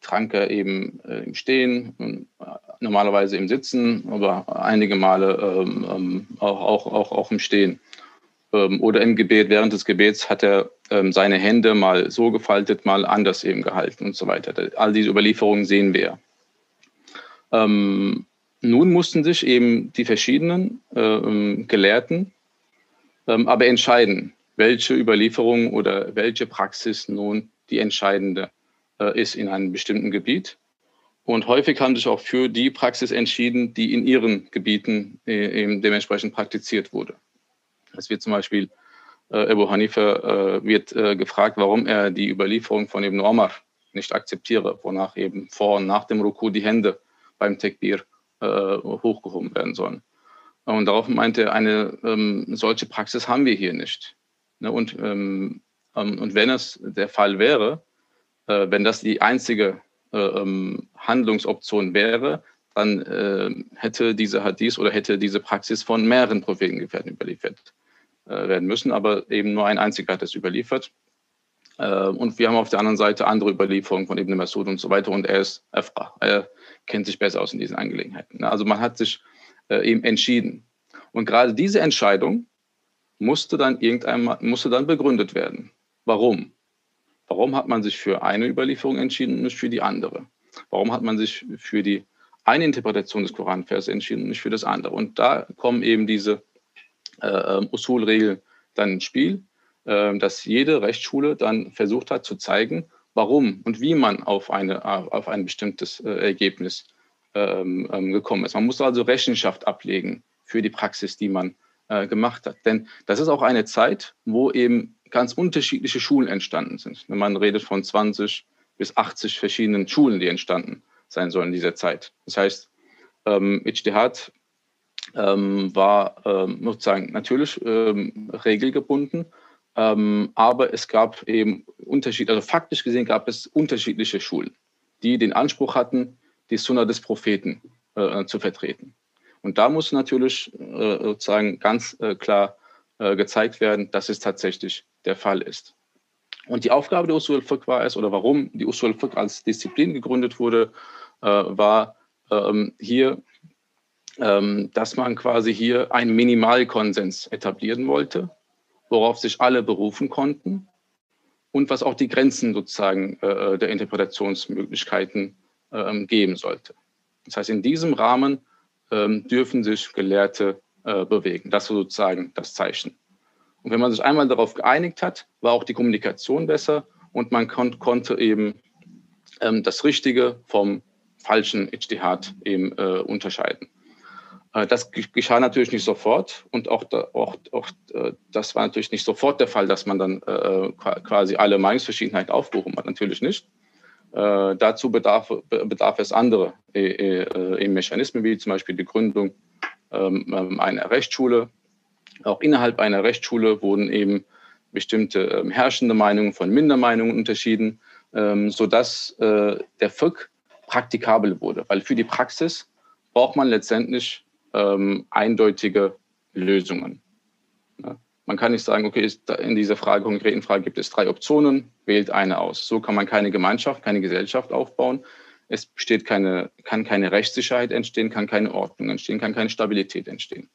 trank er eben im Stehen, normalerweise im Sitzen, aber einige Male ähm, ähm, auch, auch, auch, auch im Stehen. Ähm, oder im Gebet, während des Gebets hat er ähm, seine Hände mal so gefaltet, mal anders eben gehalten und so weiter. All diese Überlieferungen sehen wir. Nun mussten sich eben die verschiedenen äh, Gelehrten aber entscheiden, welche Überlieferung oder welche Praxis nun die entscheidende äh, ist in einem bestimmten Gebiet und häufig haben sich auch für die Praxis entschieden, die in ihren Gebieten äh, eben dementsprechend praktiziert wurde. Es wird zum Beispiel, äh, Abu Hanifa äh, wird äh, gefragt, warum er die Überlieferung von Ibn Omar nicht akzeptiere, wonach eben vor und nach dem Ruku die Hände beim Tekbir äh, hochgehoben werden sollen. Und darauf meinte er, eine ähm, solche Praxis haben wir hier nicht. Ne? Und, ähm, ähm, und wenn es der Fall wäre, äh, wenn das die einzige äh, ähm, Handlungsoption wäre, dann äh, hätte diese Hadith oder hätte diese Praxis von mehreren Prophetengefährten überliefert äh, werden müssen, aber eben nur ein einziger hat es überliefert. und wir haben auf der anderen Seite andere Überlieferungen von Ibn Masud und so weiter und er ist Efra, er kennt sich besser aus in diesen Angelegenheiten. Also man hat sich eben entschieden. Und gerade diese Entscheidung musste dann irgendeinmal, musste dann begründet werden. Warum? Warum hat man sich für eine Überlieferung entschieden und nicht für die andere? Warum hat man sich für die eine Interpretation des Koranvers entschieden und nicht für das andere? Und da kommen eben diese äh, ähm, Usul-Regeln dann ins Spiel, äh, dass jede Rechtsschule dann versucht hat zu zeigen, warum und wie man auf, eine, auf ein bestimmtes äh, Ergebnis ähm, ähm, gekommen ist. Man muss also Rechenschaft ablegen für die Praxis, die man äh, gemacht hat. Denn das ist auch eine Zeit, wo eben ganz unterschiedliche Schulen entstanden sind. Man redet von 20 bis 80 verschiedenen Schulen, die entstanden sein sollen in dieser Zeit. Das heißt, ähm, Ijtihad ähm, war ähm, sozusagen natürlich ähm, regelgebunden, ähm, aber es gab eben Unterschiede, also faktisch gesehen gab es unterschiedliche Schulen, die den Anspruch hatten, die Sunna des Propheten äh, zu vertreten. Und da muss natürlich äh, sozusagen ganz äh, klar äh, gezeigt werden, dass es tatsächlich der Fall ist. Und die Aufgabe der Usul al-Fiqh war es, oder warum die Usul al-Fiqh als Disziplin gegründet wurde, äh, war ähm, hier, ähm, dass man quasi hier einen Minimalkonsens etablieren wollte, worauf sich alle berufen konnten und was auch die Grenzen sozusagen äh, der Interpretationsmöglichkeiten geben sollte. Das heißt, in diesem Rahmen ähm, dürfen sich Gelehrte äh, bewegen. Das war sozusagen das Zeichen. Und wenn man sich einmal darauf geeinigt hat, war auch die Kommunikation besser und man kon konnte eben ähm, das Richtige vom falschen Ijtihad eben äh, unterscheiden. Äh, das geschah natürlich nicht sofort und auch, da, auch, auch äh, das war natürlich nicht sofort der Fall, dass man dann äh, quasi alle Meinungsverschiedenheit aufgehoben hat, natürlich nicht. Äh, dazu bedarf, bedarf es andere äh, äh, Mechanismen, wie zum Beispiel die Gründung ähm, ähm, einer Rechtsschule. Auch innerhalb einer Rechtsschule wurden eben bestimmte ähm, herrschende Meinungen von Mindermeinungen unterschieden, ähm, sodass äh, der FIC praktikabel wurde. Weil für die Praxis braucht man letztendlich ähm, eindeutige Lösungen. Ja. Man kann nicht sagen, okay, in dieser Frage, konkreten Frage gibt es drei Optionen, wählt eine aus. So kann man keine Gemeinschaft, keine Gesellschaft aufbauen. Es besteht keine, kann keine Rechtssicherheit entstehen, kann keine Ordnung entstehen, kann keine Stabilität entstehen.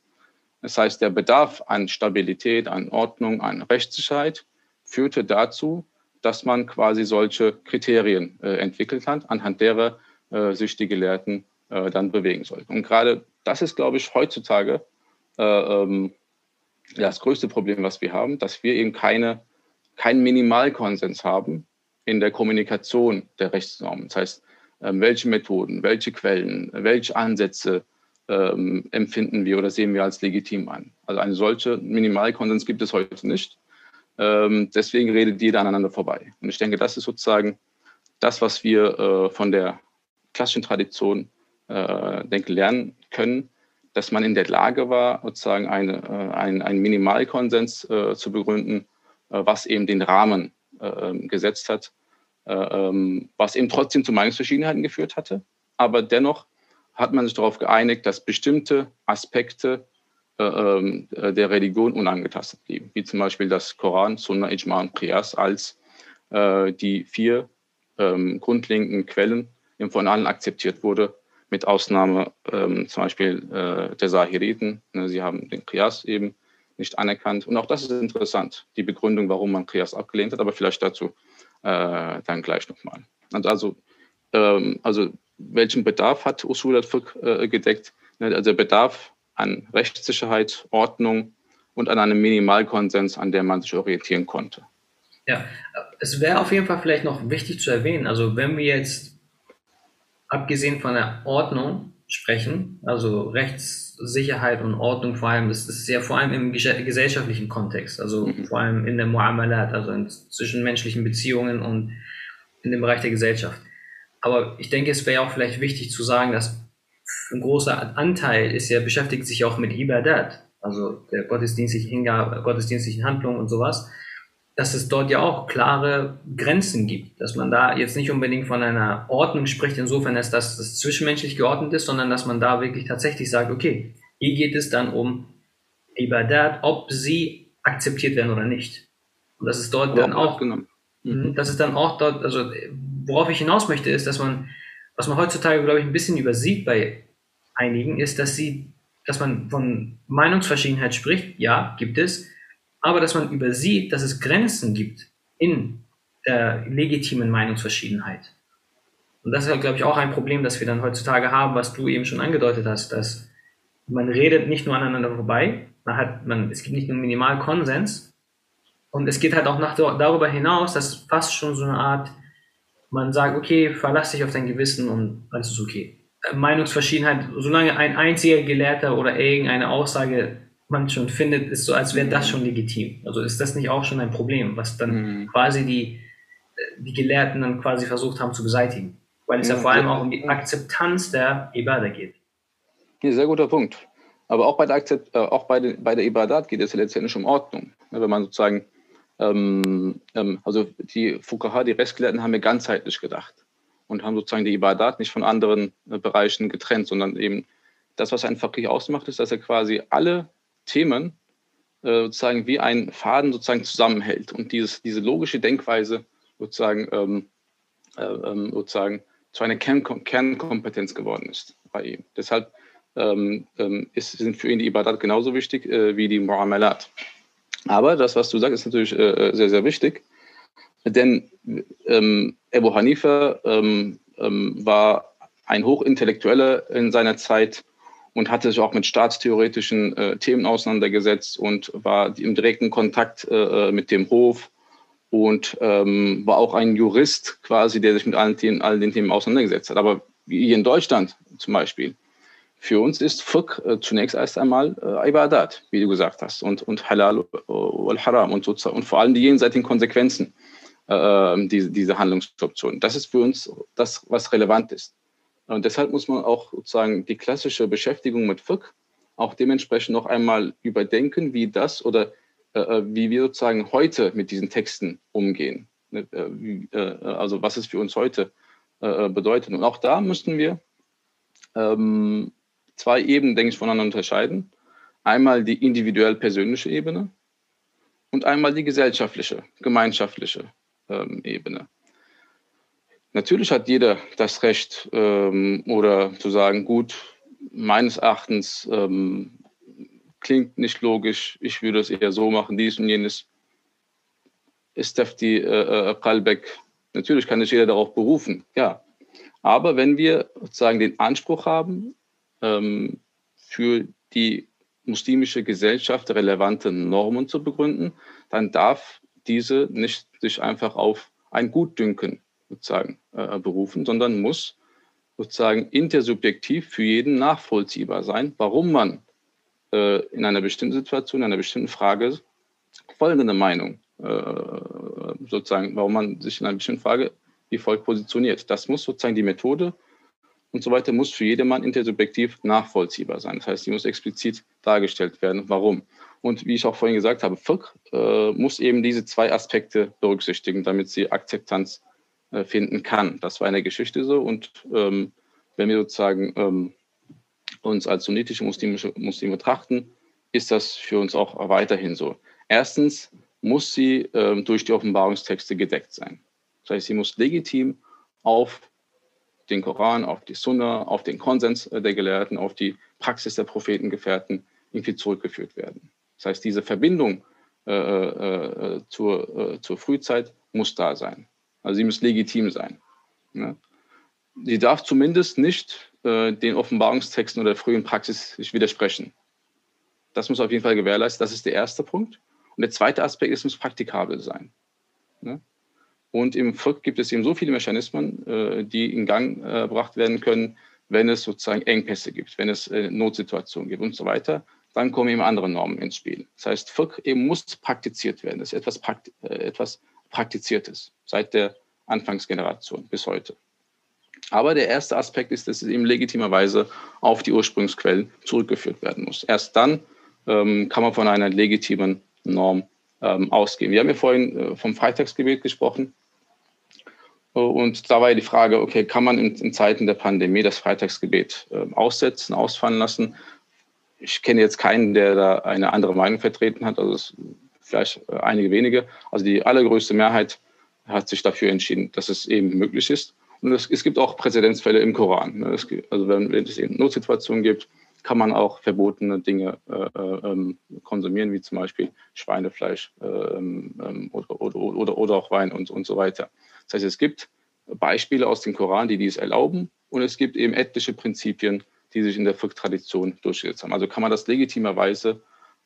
Das heißt, der Bedarf an Stabilität, an Ordnung, an Rechtssicherheit führte dazu, dass man quasi solche Kriterien äh, entwickelt hat, anhand derer äh, sich die Gelehrten äh, dann bewegen sollten. Und gerade das ist, glaube ich, heutzutage äh, ähm, das größte Problem, was wir haben, dass wir eben keine, keinen Minimalkonsens haben in der Kommunikation der Rechtsnormen. Das heißt, ähm, welche Methoden, welche Quellen, welche Ansätze ähm, empfinden wir oder sehen wir als legitim an. Also einen solchen Minimalkonsens gibt es heute nicht. Ähm, deswegen redet jeder aneinander vorbei. Und ich denke, das ist sozusagen das, was wir äh, von der klassischen Tradition äh, denke, lernen können, dass man in der Lage war, sozusagen eine, äh, ein, einen Minimalkonsens äh, zu begründen, äh, was eben den Rahmen äh, ähm, gesetzt hat, äh, ähm, was eben trotzdem zu Meinungsverschiedenheiten geführt hatte. Aber dennoch hat man sich darauf geeinigt, dass bestimmte Aspekte äh, ähm, der Religion unangetastet blieben, wie zum Beispiel das Koran, Sunna, Ijma und Qiyas als die vier grundlegenden Quellen von allen akzeptiert wurde, mit Ausnahme ähm, zum Beispiel äh, der Sahiriten. Ne, sie haben den Qiyas eben nicht anerkannt. Und auch das ist interessant, die Begründung, warum man Qiyas abgelehnt hat, aber vielleicht dazu äh, dann gleich nochmal. Und also, ähm, also welchen Bedarf hat Usul al-Fiqh äh, gedeckt? Ne, also der Bedarf an Rechtssicherheit, Ordnung und an einem Minimalkonsens, an dem man sich orientieren konnte. Ja, es wäre auf jeden Fall vielleicht noch wichtig zu erwähnen, also wenn wir jetzt abgesehen von der Ordnung sprechen, also Rechtssicherheit und Ordnung vor allem, das ist ja vor allem im gesellschaftlichen Kontext, also mhm. vor allem in der Muamalat, also in zwischenmenschlichen Beziehungen und in dem Bereich der Gesellschaft. Aber ich denke, es wäre auch vielleicht wichtig zu sagen, dass ein großer Anteil ist ja, beschäftigt sich auch mit Ibadat, also der gottesdienstlichen Hingabe, gottesdienstlichen Handlungen und sowas dass es dort ja auch klare Grenzen gibt, dass man da jetzt nicht unbedingt von einer Ordnung spricht, insofern, dass das, das zwischenmenschlich geordnet ist, sondern dass man da wirklich tatsächlich sagt, okay, hier geht es dann um Ibadat, ob sie akzeptiert werden oder nicht. Und das ist dort ja, dann auch, genommen. Mhm. das ist dann auch dort, also worauf ich hinaus möchte, ist, dass man, was man heutzutage, glaube ich, ein bisschen übersieht bei einigen, ist, dass sie, dass man von Meinungsverschiedenheit spricht, ja, gibt es, aber dass man übersieht, dass es Grenzen gibt in der legitimen Meinungsverschiedenheit. Und das ist, halt, glaube ich, auch ein Problem, das wir dann heutzutage haben, was du eben schon angedeutet hast, dass man redet nicht nur aneinander vorbei, man hat, man, es gibt nicht nur Minimalkonsens, und es geht halt auch nach, darüber hinaus, dass fast schon so eine Art, man sagt, okay, verlass dich auf dein Gewissen und alles ist okay. Meinungsverschiedenheit, solange ein einziger Gelehrter oder irgendeine Aussage man schon findet, ist so, als wäre das schon legitim. Also ist das nicht auch schon ein Problem, was dann mhm. quasi die, die Gelehrten dann quasi versucht haben zu beseitigen? Weil es ja, ja vor allem auch um die Akzeptanz der Ibadah geht. Ja, sehr guter Punkt. Aber auch bei der, Akzept, äh, auch bei, de, bei der Ibadat geht es ja letztendlich um Ordnung. wenn man sozusagen, ähm, ähm, also die Fukaha, die Rechtsgelehrten haben ja ganzheitlich gedacht und haben sozusagen die Ibadat nicht von anderen äh, Bereichen getrennt, sondern eben das, was ein Fakir ausmacht, ist, dass er quasi alle Themen äh, sozusagen wie ein Faden sozusagen zusammenhält und dieses, diese logische Denkweise sozusagen, ähm, äh, ähm, sozusagen zu einer Kern Kernkompetenz geworden ist bei ihm. Deshalb ähm, ähm, ist, sind für ihn die Ibadat genauso wichtig äh, wie die Muamalat. Aber das, was du sagst, ist natürlich äh, äh sehr, sehr wichtig, denn ähm, Abu Hanifa ähm, war ein Hochintellektueller in seiner Zeit, und hatte sich auch mit staatstheoretischen äh, Themen auseinandergesetzt und war im direkten Kontakt äh, äh mit dem Hof und ähm, war auch ein Jurist quasi, der sich mit allen, Themen, allen den Themen auseinandergesetzt hat. Aber wie hier in Deutschland zum Beispiel, für uns ist Fiqh äh, zunächst erst einmal äh, Ibadat, wie du gesagt hast, und, und Halal und Haram und, sozusagen, und vor allem die jenseitigen Konsequenzen äh, diese, diese Handlungsoptionen. Das ist für uns das, was relevant ist. Und deshalb muss man auch sozusagen die klassische Beschäftigung mit Fiqh auch dementsprechend noch einmal überdenken, wie das oder äh, äh, wie wir sozusagen heute mit diesen Texten umgehen. Ne, äh, äh, also was es für uns heute bedeutet. Und auch da müssten wir ähm, zwei Ebenen, denke ich, voneinander unterscheiden. Einmal die individuell persönliche Ebene und einmal die gesellschaftliche, gemeinschaftliche ähm, Ebene. Natürlich hat jeder das Recht ähm, oder zu sagen, gut, meines Erachtens ähm, klingt nicht logisch, ich würde es eher so machen, dies und jenes. Istefti äh, äh, Kalbeck, natürlich kann sich jeder darauf berufen, ja. Aber wenn wir sozusagen den Anspruch haben, ähm, für die muslimische Gesellschaft relevante Normen zu begründen, dann darf diese nicht sich einfach auf ein Gutdünken sozusagen äh, berufen, sondern muss sozusagen intersubjektiv für jeden nachvollziehbar sein, warum man äh, in einer bestimmten Situation, in einer bestimmten Frage folgende Meinung äh, sozusagen, warum man sich in einer bestimmten Frage wie folgt positioniert. Das muss sozusagen die Methode und so weiter muss für jedermann intersubjektiv nachvollziehbar sein. Das heißt, die muss explizit dargestellt werden, warum. Und wie ich auch vorhin gesagt habe, Fiqh äh, muss eben diese zwei Aspekte berücksichtigen, damit sie Akzeptanz finden kann. Das war in der Geschichte so. Und ähm, wenn wir sozusagen ähm, uns als sunnitische Muslime, Muslime betrachten, ist das für uns auch weiterhin so. Erstens muss sie ähm, durch die Offenbarungstexte gedeckt sein. Das heißt, sie muss legitim auf den Koran, auf die Sunna, auf den Konsens der Gelehrten, auf die Praxis der Prophetengefährten irgendwie zurückgeführt werden. Das heißt, diese Verbindung äh, äh, zur, äh, zur Frühzeit muss da sein. Also sie muss legitim sein. Ne? Sie darf zumindest nicht äh, den Offenbarungstexten oder der frühen Praxis widersprechen. Das muss auf jeden Fall gewährleistet. Das ist der erste Punkt. Und der zweite Aspekt ist, es muss praktikabel sein. Ne? Und im Volk gibt es eben so viele Mechanismen, äh, die in Gang äh, gebracht werden können, wenn es sozusagen Engpässe gibt, wenn es äh, Notsituationen gibt und so weiter. Dann kommen eben andere Normen ins Spiel. Das heißt, Volk eben muss praktiziert werden. Das ist etwas, Prakti etwas Praktiziertes seit der Anfangsgeneration bis heute. Aber der erste Aspekt ist, dass es eben legitimerweise auf die Ursprungsquellen zurückgeführt werden muss. Erst dann ähm, kann man von einer legitimen Norm ähm, ausgehen. Wir haben ja vorhin äh, vom Freitagsgebet gesprochen. Und da war ja die Frage, okay, kann man in, in Zeiten der Pandemie das Freitagsgebet äh, aussetzen, ausfallen lassen? Ich kenne jetzt keinen, der da eine andere Meinung vertreten hat, also es, vielleicht äh, einige wenige. Also die allergrößte Mehrheit hat sich dafür entschieden, dass es eben möglich ist. Und es, es gibt auch Präzedenzfälle im Koran. Ne? Es, also wenn, wenn es eben Notsituationen gibt, kann man auch verbotene Dinge äh, äh, ähm, konsumieren, wie zum Beispiel Schweinefleisch äh, ähm, oder, oder, oder, oder auch Wein und, und so weiter. Das heißt, es gibt Beispiele aus dem Koran, die dies erlauben und es gibt eben ethische Prinzipien, die sich in der Fiqh-Tradition durchgesetzt haben. Also kann man das legitimerweise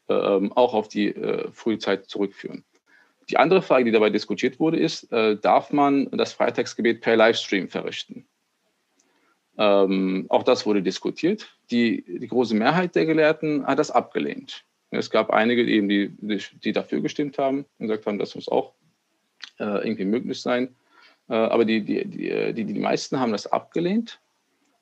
ähm, auch auf die äh, Frühzeit zurückführen. Die andere Frage, die dabei diskutiert wurde, ist, äh, darf man das Freitagsgebet per Livestream verrichten? Ähm, auch das wurde diskutiert. Die, die große Mehrheit der Gelehrten hat das abgelehnt. Es gab einige, eben, die, die dafür gestimmt haben und gesagt haben, das muss auch äh, irgendwie möglich sein. Äh, aber die, die, die, die, die meisten haben das abgelehnt.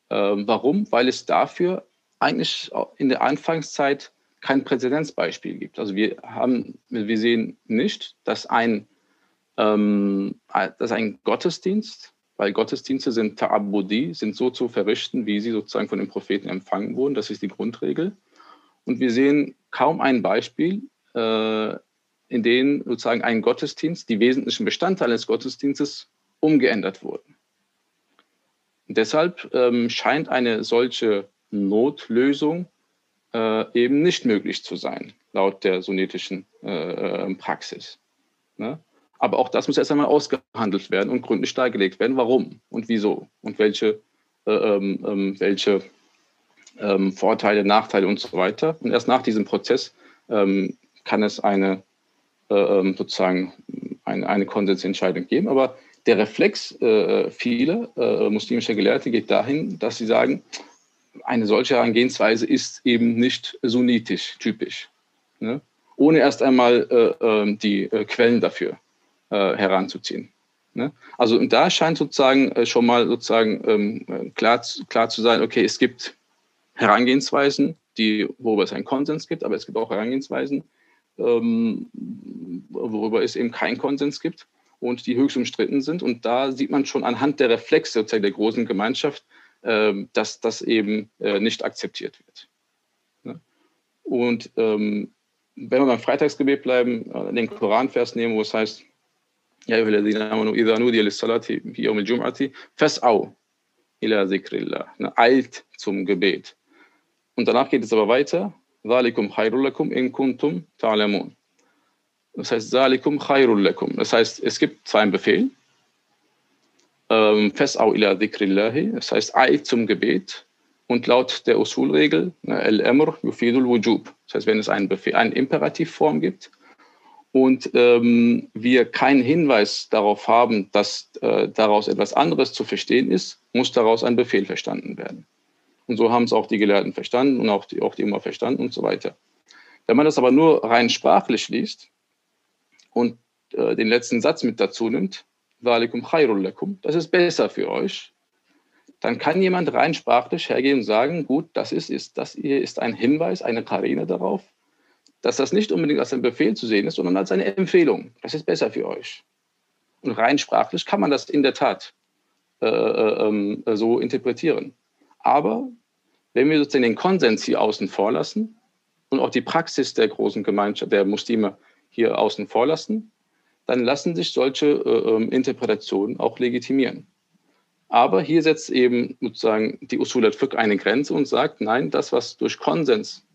Äh, warum? Weil es dafür eigentlich in der Anfangszeit kein Präzedenzbeispiel gibt. Also wir haben, wir sehen nicht, dass ein, ähm, dass ein Gottesdienst weil Gottesdienste sind Ta'abudi, sind so zu verrichten, wie sie sozusagen von den Propheten empfangen wurden. Das ist die Grundregel. Und wir sehen kaum ein Beispiel, äh, in dem sozusagen ein Gottesdienst, die wesentlichen Bestandteile des Gottesdienstes umgeändert wurden. Und deshalb ähm, scheint eine solche Notlösung äh, eben nicht möglich zu sein, laut der sunnitischen äh, äh Praxis. Ne? Aber auch das muss erst einmal ausgehandelt werden und gründlich dargelegt werden, warum und wieso und welche, äh, ähm, ähm, welche ähm, Vorteile, Nachteile und so weiter. Und erst nach diesem Prozess ähm, kann es eine äh, ähm, sozusagen eine, eine Konsensentscheidung geben. Aber der Reflex äh, vieler äh, muslimischer Gelehrte geht dahin, dass sie sagen, eine solche Herangehensweise ist eben nicht sunnitisch typisch, ne? ohne erst einmal äh, ähm, die äh, Quellen dafür äh, heranzuziehen. Ne? Also und da scheint sozusagen äh, schon mal sozusagen ähm, klar, klar zu sein, okay, es gibt Herangehensweisen, die, worüber es einen Konsens gibt, aber es gibt auch Herangehensweisen, ähm, worüber es eben keinen Konsens gibt und die höchst umstritten sind. Und da sieht man schon anhand der Reflexe sozusagen der großen Gemeinschaft, äh, dass das eben äh, nicht akzeptiert wird. Ne? Und ähm, wenn wir beim Freitagsgebet bleiben, äh, den Koranvers nehmen, wo es heißt, ja, fas'au ila zikrillah. Ne, eilt zum Gebet. Und danach geht es aber weiter. ذَلِكُمْ خَيْرٌ لَكُمْ إِن كُنْتُمْ تَعْلَمُونَ Das heißt, ذَلِكُمْ خَيْرٌ لَكُمْ. Das heißt, es gibt zwar einen Befehl, ähm, Fes'au ila dhikrillahi, das heißt Ei zum Gebet. Und laut der Usul-Regel, ne, El-Emr yufidul wujub, das heißt, wenn es einen Befehl, eine Imperativform gibt und ähm, wir keinen Hinweis darauf haben, dass äh, daraus etwas anderes zu verstehen ist, muss daraus ein Befehl verstanden werden. Und so haben es auch die Gelehrten verstanden und auch die, auch die immer verstanden und so weiter. Wenn man das aber nur rein sprachlich liest und äh, den letzten Satz mit dazu nimmt, das ist besser für euch, dann kann jemand rein sprachlich hergehen und sagen, gut, das ist, ist das hier ist ein Hinweis, eine Karine darauf, dass das nicht unbedingt als ein Befehl zu sehen ist, sondern als eine Empfehlung. Das ist besser für euch. Und rein sprachlich kann man das in der Tat äh, äh, äh so interpretieren. Aber wenn wir sozusagen den Konsens hier außen vor lassen und auch die Praxis der großen Gemeinschaft, der Muslime hier außen vor lassen, dann lassen sich solche äh, ähm, Interpretationen auch legitimieren. Aber hier setzt eben sozusagen die Usul al-Fiqh eine Grenze und sagt, nein, das, was durch Konsens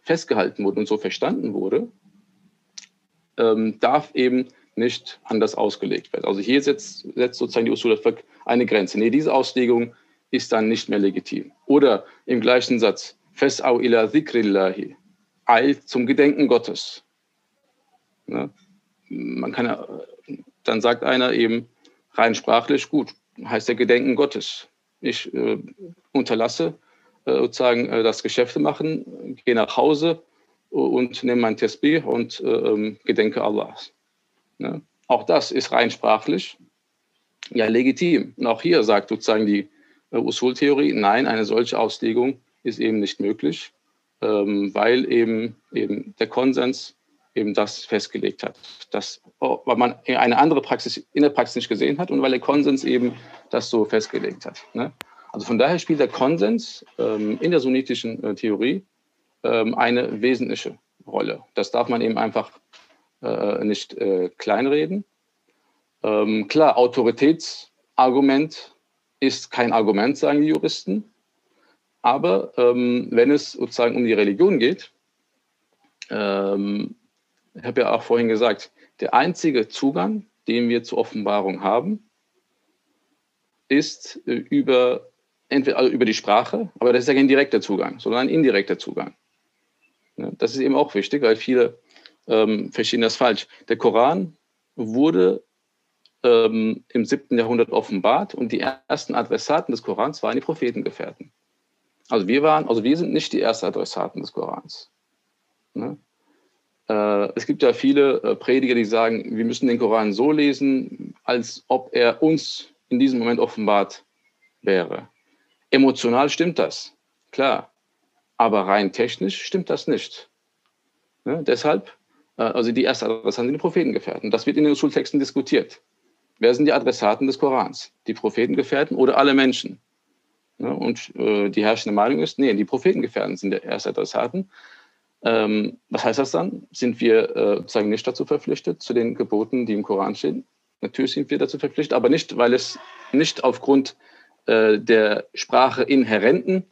festgehalten wurde und so verstanden wurde, ähm, darf eben nicht anders ausgelegt werden. Also hier setzt, setzt sozusagen die Usul al-Fiqh eine Grenze. Nee, diese Auslegung ist dann nicht mehr legitim. Oder im gleichen Satz, Fes'au ila dhikrillahi, eilt zum Gedenken Gottes. Ja, man kann, dann sagt einer eben rein sprachlich, gut, heißt der Gedenken Gottes. Ich äh, unterlasse äh, sozusagen äh, das Geschäfte machen, gehe nach Hause und nehme mein Tesbih und äh, ähm, gedenke Allahs. Ja, auch das ist rein sprachlich ja legitim. Und auch hier sagt sozusagen die äh, Usul-Theorie, nein, eine solche Auslegung ist eben nicht möglich, ähm, weil eben, eben der Konsens eben das festgelegt hat. Das, oh, weil man eine andere Praxis in der Praxis nicht gesehen hat und weil der Konsens eben das so festgelegt hat. Ne? Also von daher spielt der Konsens ähm, in der sunnitischen äh, Theorie ähm, eine wesentliche Rolle. Das darf man eben einfach äh, nicht äh, kleinreden. Ähm, klar, Autoritätsargument ist kein Argument, sagen die Juristen. Aber ähm, wenn es sozusagen um die Religion geht, ähm, ich habe ja auch vorhin gesagt, der einzige Zugang, den wir zur Offenbarung haben, ist äh, über, entweder also über die Sprache, aber das ist ja kein direkter Zugang, sondern ein indirekter Zugang. Das ist eben auch wichtig, weil viele ähm, verstehen das falsch. Der Koran wurde ähm, im 7. Jahrhundert offenbart und die ersten Adressaten des Korans waren die Prophetengefährten. Also wir waren, also wir sind nicht die ersten Adressaten des Korans. Ne? Äh, es gibt ja viele äh, Prediger, die sagen, wir müssen den Koran so lesen, als ob er uns in diesem Moment offenbart wäre. Emotional stimmt das, klar. Aber rein technisch stimmt das nicht. Ne? Deshalb, äh, also die erste Adressaten sind die Prophetengefährten. Das wird in den Usul-Texten diskutiert. Wer sind die Adressaten des Korans? Die Prophetengefährten oder alle Menschen? Ja, und äh, die herrschende Meinung ist, nee, die Prophetengefährten sind der erste Adressaten. Ähm, was heißt das dann? Sind wir äh, sozusagen nicht dazu verpflichtet, zu den Geboten, die im Koran stehen? Natürlich sind wir dazu verpflichtet, aber nicht, weil es nicht aufgrund äh, der Sprache inhärenten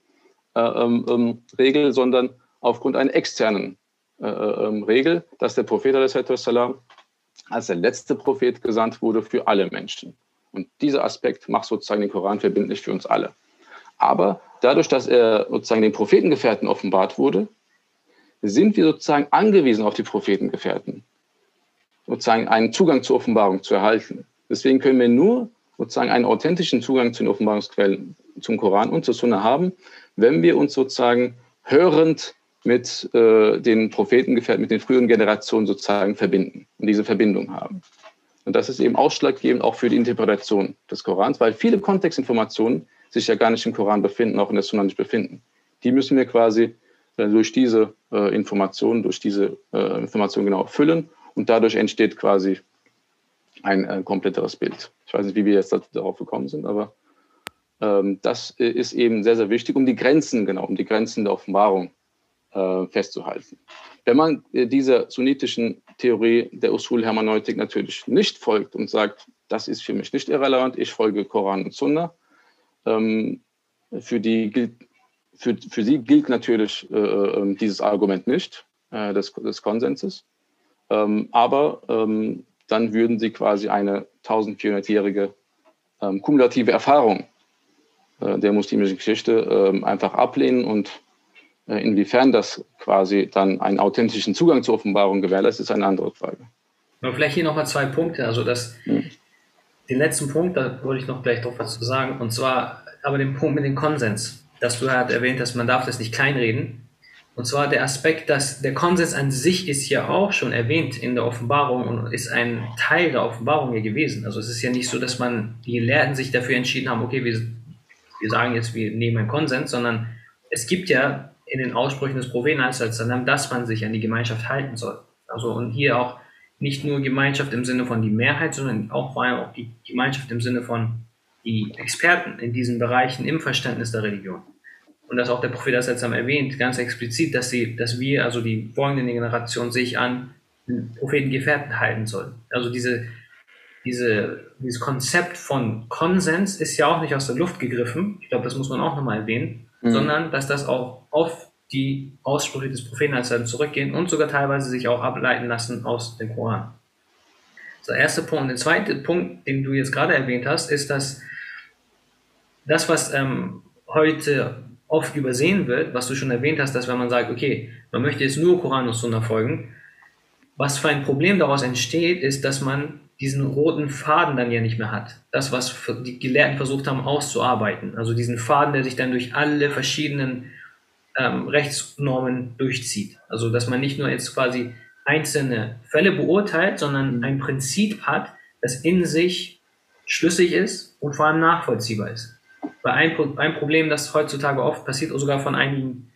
äh, ähm, ähm, Regel, sondern aufgrund einer externen äh, äh, ähm, Regel, dass der Prophet als der letzte Prophet gesandt wurde für alle Menschen. Und dieser Aspekt macht sozusagen den Koran verbindlich für uns alle. Aber dadurch, dass er sozusagen den sozusagen einen Zugang zur Offenbarung zu erhalten. Deswegen können wir nur sozusagen einen authentischen Zugang zu den Offenbarungsquellen, zum Koran und zur Sunna haben, wenn wir uns sozusagen hörend mit äh, den Prophetengefährten, mit den früheren Generationen sozusagen verbinden und diese Verbindung haben. Und das ist eben ausschlaggebend auch für die Interpretation des Korans, weil viele Kontextinformationen sich ja gar nicht im Koran befinden, auch in der Sunna nicht befinden. Die müssen wir quasi äh, durch diese äh, Informationen, durch diese äh, Informationen genau füllen und dadurch entsteht quasi ein äh, kompletteres Bild. Ich weiß nicht, wie wir jetzt darauf gekommen sind, aber ähm, das ist eben sehr, sehr wichtig, um die Grenzen, genau, um die Grenzen der Offenbarung äh, festzuhalten. Wenn man äh, dieser sunnitischen Theorie der Usul-Hermeneutik natürlich nicht folgt und sagt, das ist für mich nicht irrelevant, ich folge Koran und Sunna, ähm, für, die gilt, für, für sie gilt natürlich äh, äh dieses Argument nicht äh, des, des Konsenses. Ähm, aber ähm, dann würden sie quasi eine 1400-jährige ähm, kumulative Erfahrung äh, der muslimischen Geschichte ähm, einfach ablehnen und äh, inwiefern das quasi dann einen authentischen Zugang zur Offenbarung gewährleistet, ist eine andere Frage. Und vielleicht hier nochmal zwei Punkte. Also das, hm. den letzten Punkt, da wollte ich noch gleich drauf was zu sagen, und zwar aber den Punkt mit dem Konsens, dass du halt erwähnt hast, man darf das nicht kleinreden. Und zwar der Aspekt, dass der Konsens an sich ist ja auch schon erwähnt in der Offenbarung und ist ein Teil der Offenbarung ja gewesen. Also es ist ja nicht so, dass man die Gelehrten sich dafür entschieden haben, okay, wir, wir sagen jetzt, wir nehmen einen Konsens, sondern es gibt ja in den Aussprüchen des Propheten, dass man sich an die Gemeinschaft halten soll. Also und hier auch nicht nur Gemeinschaft im Sinne von die Mehrheit, sondern auch vor allem auch die Gemeinschaft im Sinne von die Experten in diesen Bereichen im Verständnis der Religion. Und dass auch der Prophet das jetzt erwähnt, ganz explizit, dass sie, dass wir, also die folgende Generation, sich an den Prophetengefährten halten sollen. Also diese, diese, dieses Konzept von Konsens ist ja auch nicht aus der Luft gegriffen. Ich glaube, das muss man auch nochmal erwähnen mhm. sondern dass das auch auf die Aussprüche des Propheten als zurückgehen und sogar teilweise sich auch ableiten lassen aus dem Koran. der erste Punkt. Und der zweite Punkt, den du jetzt gerade erwähnt hast, ist, dass das, was ähm, heute oft übersehen wird, was du schon erwähnt hast, dass wenn man sagt, okay, man möchte jetzt nur Koran und Sunna folgen, was für ein Problem daraus entsteht, ist, dass man diesen roten Faden dann ja nicht mehr hat. Das, was die Gelehrten versucht haben auszuarbeiten. Also diesen Faden, der sich dann durch alle verschiedenen ähm, Rechtsnormen durchzieht. Also dass man nicht nur jetzt quasi einzelne Fälle beurteilt, sondern ein Prinzip hat, das in sich schlüssig ist und vor allem nachvollziehbar ist. Weil ein, ein Problem, das heutzutage oft passiert, oder sogar von einigen,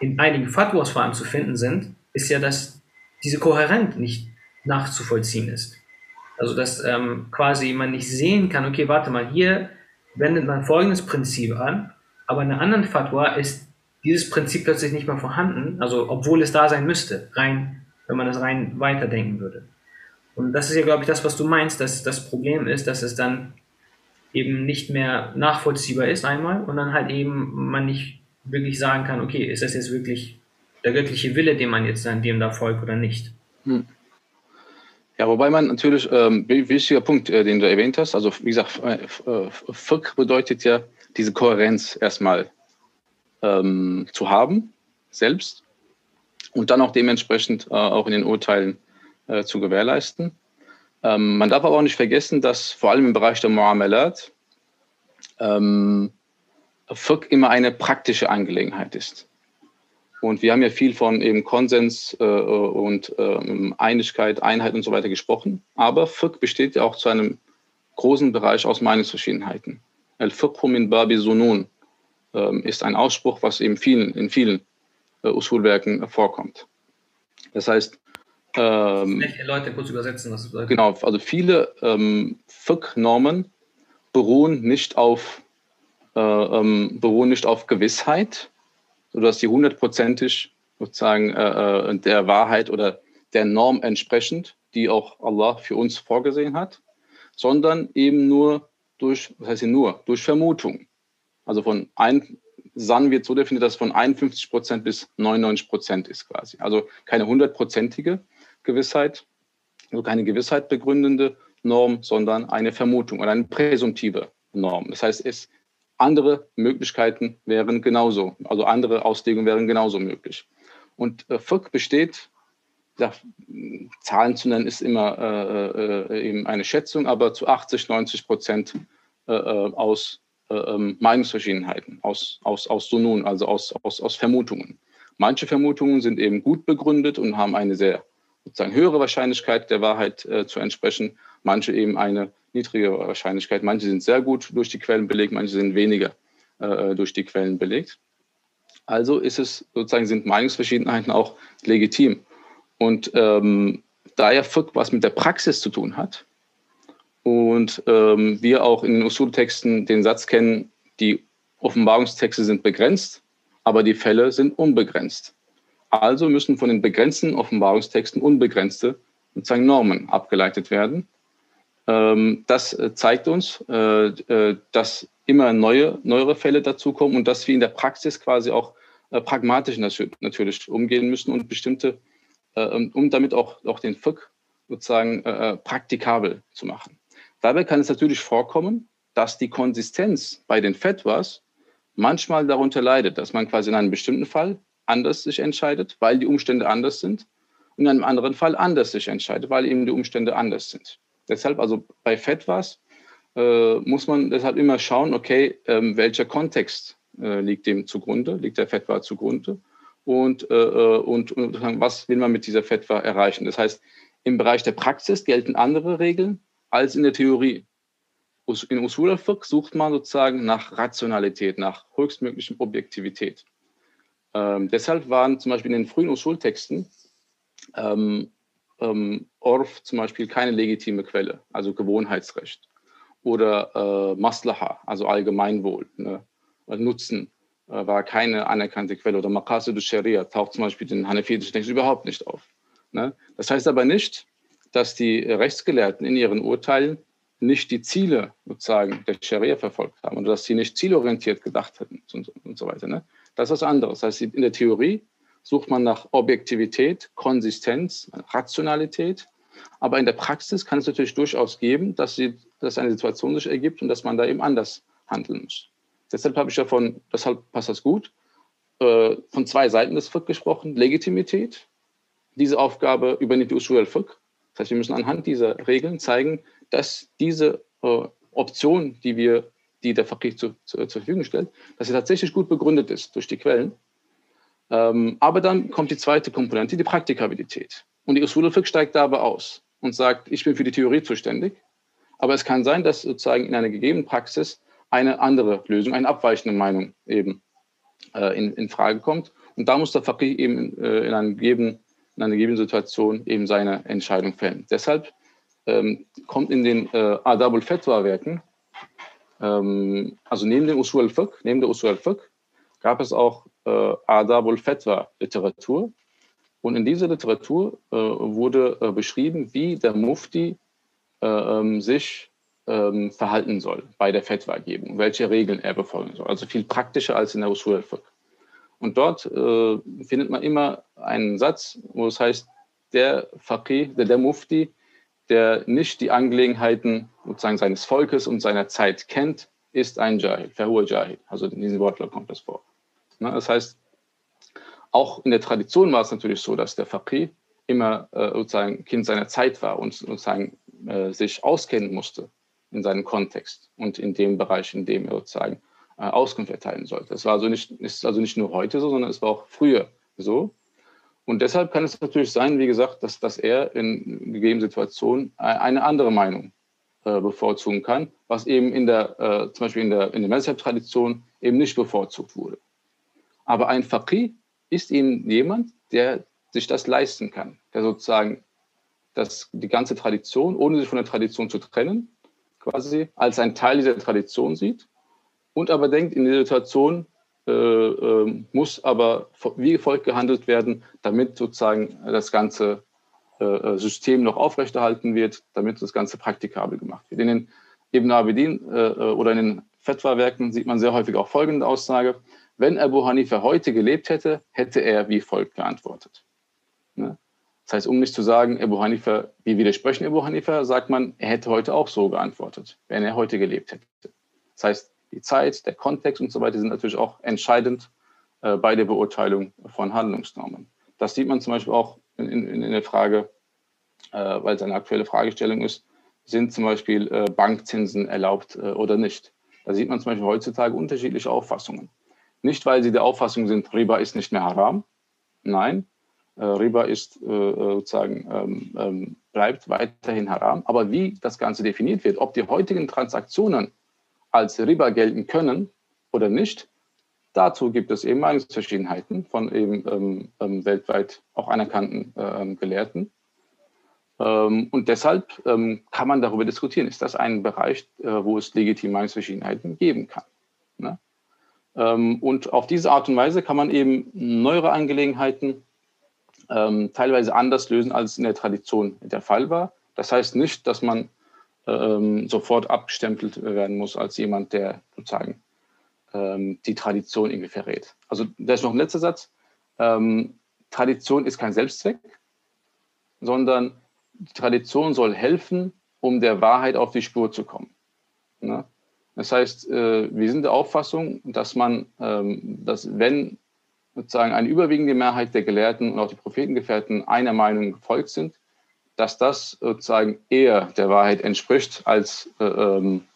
in einigen Fatwas vor allem zu finden sind, ist ja, dass diese Kohärenz nicht nachzuvollziehen ist. Also dass ähm, quasi man nicht sehen kann, okay, warte mal, hier wendet man folgendes Prinzip an, aber in einer anderen Fatwa ist dieses Prinzip plötzlich nicht mehr vorhanden, also obwohl es da sein müsste, rein, wenn man das rein weiterdenken würde. Und das ist ja, glaube ich, das, was du meinst, dass das Problem ist, dass es dann eben nicht mehr nachvollziehbar ist einmal und dann halt eben man nicht wirklich sagen kann, okay, ist das jetzt wirklich der göttliche Wille, dem man jetzt an dem da folgt oder nicht. Hm. Ja, wobei man natürlich, ähm, wichtiger Punkt, äh, den du erwähnt hast, also wie gesagt, äh, Fiqh bedeutet ja diese Kohärenz erstmal ähm, zu haben, selbst, und dann auch dementsprechend äh, auch in den Urteilen äh, zu gewährleisten. Ähm, man darf aber auch nicht vergessen, dass vor allem im Bereich der Muamalat ähm, Fiqh immer eine praktische Angelegenheit ist. Und wir haben ja viel von eben Konsens äh, und ähm, Einigkeit, Einheit und so weiter gesprochen. Aber Fiqh besteht ja auch zu einem großen Bereich aus Meinungsverschiedenheiten. Al-Fiqhu min Babi Sunun ähm, ist ein Ausspruch, was eben vielen, in vielen äh, Usulwerken äh, vorkommt. Das heißt, ähm, Leute kurz übersetzen, was bedeutet. Genau, also viele ähm, Fiqh-Normen beruhen nicht auf äh, ähm, beruhen nicht auf Gewissheit, sodass die hundertprozentig sozusagen äh, äh, der Wahrheit oder der Norm entsprechend, die auch Allah für uns vorgesehen hat, sondern eben nur durch, was heißt hier nur, durch Vermutung. Also von ein, San wird so definiert, dass von 51 Prozent bis 99 Prozent ist quasi. Also keine hundertprozentige Gewissheit, also keine Gewissheit begründende Norm, sondern eine Vermutung oder eine präsumtive Norm. Das heißt, es andere Möglichkeiten wären genauso, also andere Auslegungen wären genauso möglich. Und äh, Fiqh besteht ja, Zahlen zu nennen ist immer äh, äh, eben eine Schätzung, aber zu 80, 90 Prozent äh, äh, aus äh, ähm, Meinungsverschiedenheiten, aus, aus, aus Sunun, also aus, aus, aus Vermutungen. Manche Vermutungen sind eben gut begründet und haben eine sehr sozusagen höhere Wahrscheinlichkeit der Wahrheit äh, zu entsprechen, manche eben eine niedrigere Wahrscheinlichkeit. Manche sind sehr gut durch die Quellen belegt, manche sind weniger äh, durch die Quellen belegt. Also ist es sozusagen sind Meinungsverschiedenheiten auch legitim. Und ähm, da ja FIC was mit der Praxis zu tun hat und ähm, wir auch in den Usul-Texten den Satz kennen, die Offenbarungstexte sind begrenzt, aber die Fälle sind unbegrenzt. Also müssen von den begrenzten Offenbarungstexten unbegrenzte sozusagen Normen abgeleitet werden. Ähm, das äh, zeigt uns, äh, äh, dass immer neue, neuere Fälle dazukommen und dass wir in der Praxis quasi auch pragmatisch natürlich umgehen müssen und bestimmte, um damit auch, auch den FIC sozusagen praktikabel zu machen. Dabei kann es natürlich vorkommen, dass die Konsistenz bei den Fetwas manchmal darunter leidet, dass man quasi in einem bestimmten Fall anders sich entscheidet, weil die Umstände anders sind, und in einem anderen Fall anders sich entscheidet, weil eben die Umstände anders sind. Deshalb, also bei Fetwas äh, muss man deshalb immer schauen, okay, ähm, welcher Kontext äh, liegt dem zugrunde, liegt der Fetwa zugrunde und, äh, äh und, und was will man mit dieser Fetwa erreichen. Das heißt, im Bereich der Praxis gelten andere Regeln als in der Theorie in Usul al-Fiqh sucht man sozusagen nach Rationalität, nach höchstmöglichen Objektivität. Ähm, deshalb waren zum Beispiel in den frühen Usul-Texten ähm, ähm, Orf zum Beispiel keine legitime Quelle, also Gewohnheitsrecht. Oder äh, Maslaha, also Allgemeinwohl, ne? Nutzen äh, war keine anerkannte Quelle. Oder Maqasid Sharia taucht zum Beispiel in hanefitischen Texten überhaupt nicht auf. Ne? Das heißt aber nicht, dass die Rechtsgelehrten in ihren Urteilen nicht die Ziele sozusagen der Scharia verfolgt haben oder dass sie nicht zielorientiert gedacht hätten und, und so weiter. Ne? Das ist was anderes. Das heißt, in der Theorie sucht man nach Objektivität, Konsistenz, Rationalität. Aber in der Praxis kann es natürlich durchaus geben, dass, sie, dass eine Situation sich ergibt und dass man da eben anders handeln muss. Deshalb habe ich ja von, deshalb passt das gut, äh, von zwei Seiten des FIC gesprochen. Legitimität. Diese Aufgabe übernimmt die Usul al-Fiqh. Das heißt, wir müssen anhand dieser Regeln zeigen, dass diese äh, Option, die wir, die der Faqih zu, zu, zur Verfügung stellt, dass sie tatsächlich gut begründet ist durch die Quellen. Ähm, aber dann kommt die zweite Komponente, die Praktikabilität. Und die Usul steigt dabei aus und sagt, ich bin für die Theorie zuständig. Aber es kann sein, dass sozusagen in einer gegebenen Praxis eine andere Lösung, eine abweichende Meinung eben äh, in, in Frage kommt. Und da muss der Faqih eben äh, in, einer gegebenen, in einer gegebenen Situation eben seine Entscheidung fällen. Deshalb ähm, kommt in den äh, Adab al-Fatwa-Werken, ähm, also neben dem Usul al-Fiqh, neben der Usul al-Fiqh, gab es auch äh, Adab al-Fatwa-Literatur. Und in dieser Literatur äh, wurde äh, beschrieben, wie der Mufti äh, ähm, sich ähm, verhalten soll bei der Fatwa-Gebung, welche Regeln er befolgen soll. Also viel praktischer als in der Usul al-Fiqh. Und dort äh, findet man immer einen Satz, wo es heißt, der Faqih, der, der Mufti der nicht die Angelegenheiten sozusagen seines Volkes und seiner Zeit kennt, ist ein Jahil, Verhur Jahil. Also in diesem Wortlaut kommt das vor. Das heißt, auch in der Tradition war es natürlich so, dass der Faqih immer äh, sozusagen Kind seiner Zeit war und sozusagen äh, sich auskennen musste in seinem Kontext und in dem Bereich, in dem er sozusagen äh, Auskunft erteilen sollte. Das war also nicht, ist also nicht nur heute so, sondern es war auch früher so. Und deshalb kann es natürlich sein, wie gesagt, dass, dass er in gegebenen Situationen eine andere Meinung äh, bevorzugen kann, was eben in der, äh, zum Beispiel in der, in der Mezhab-Tradition eben nicht bevorzugt wurde. Aber ein Faqih ist eben jemand, der sich das leisten kann, der sozusagen das, die ganze Tradition, ohne sich von der Tradition zu trennen, quasi als ein Teil dieser Tradition sieht und aber denkt, in der Situation äh, muss aber wie folgt gehandelt werden, damit sozusagen das ganze äh, äh, System noch aufrechterhalten wird, damit das Ganze praktikabel gemacht wird. In den Ibn Abidin oder in den Fetwa-Werken sieht man sehr häufig auch folgende Aussage. Wenn Abu Hanifa heute gelebt hätte, hätte er wie folgt geantwortet. Ne? Das heißt, um nicht zu sagen, Abu Hanifa, wie widersprechen Abu Hanifa, sagt man, er hätte heute auch so geantwortet, wenn er heute gelebt hätte. Das heißt, die Zeit, der Kontext und so weiter sind natürlich auch entscheidend äh, bei der Beurteilung von Handlungsnormen. Das sieht man zum Beispiel auch in, in, in der Frage, äh, weil es eine aktuelle Fragestellung ist, sind zum Beispiel äh, Bankzinsen erlaubt oder nicht. Da sieht man zum Beispiel heutzutage unterschiedliche Auffassungen. Nicht, weil sie der Auffassung sind, Riba ist nicht mehr haram. Nein, Riba ist sozusagen ähm, ähm, bleibt weiterhin haram. Aber wie das Ganze definiert wird, ob die heutigen Transaktionen als Riba gelten können oder nicht, dazu gibt es eben Meinungsverschiedenheiten von eben ähm, ähm weltweit auch anerkannten äh, Gelehrten. Ähm, und deshalb ähm, kann man darüber diskutieren, ist das ein Bereich, äh, wo es legitime Meinungsverschiedenheiten geben kann. Ne? Ähm, und auf diese Art und Weise kann man eben neuere Angelegenheiten ähm, teilweise anders lösen, als in der Tradition der Fall war. Das heißt nicht, dass man ähm, sofort abgestempelt werden muss als jemand, der sozusagen ähm, die Tradition irgendwie verrät. Also da ist noch ein letzter Satz. Ähm, Tradition ist kein Selbstzweck, sondern Tradition soll helfen, um der Wahrheit auf die Spur zu kommen. Ne? Das heißt, äh, wir sind der Auffassung, dass man, ähm, dass wenn sozusagen eine überwiegende Mehrheit der Gelehrten und auch die Prophetengefährten einer Meinung gefolgt sind, dass das sozusagen eher der Wahrheit entspricht, als äh, ähm,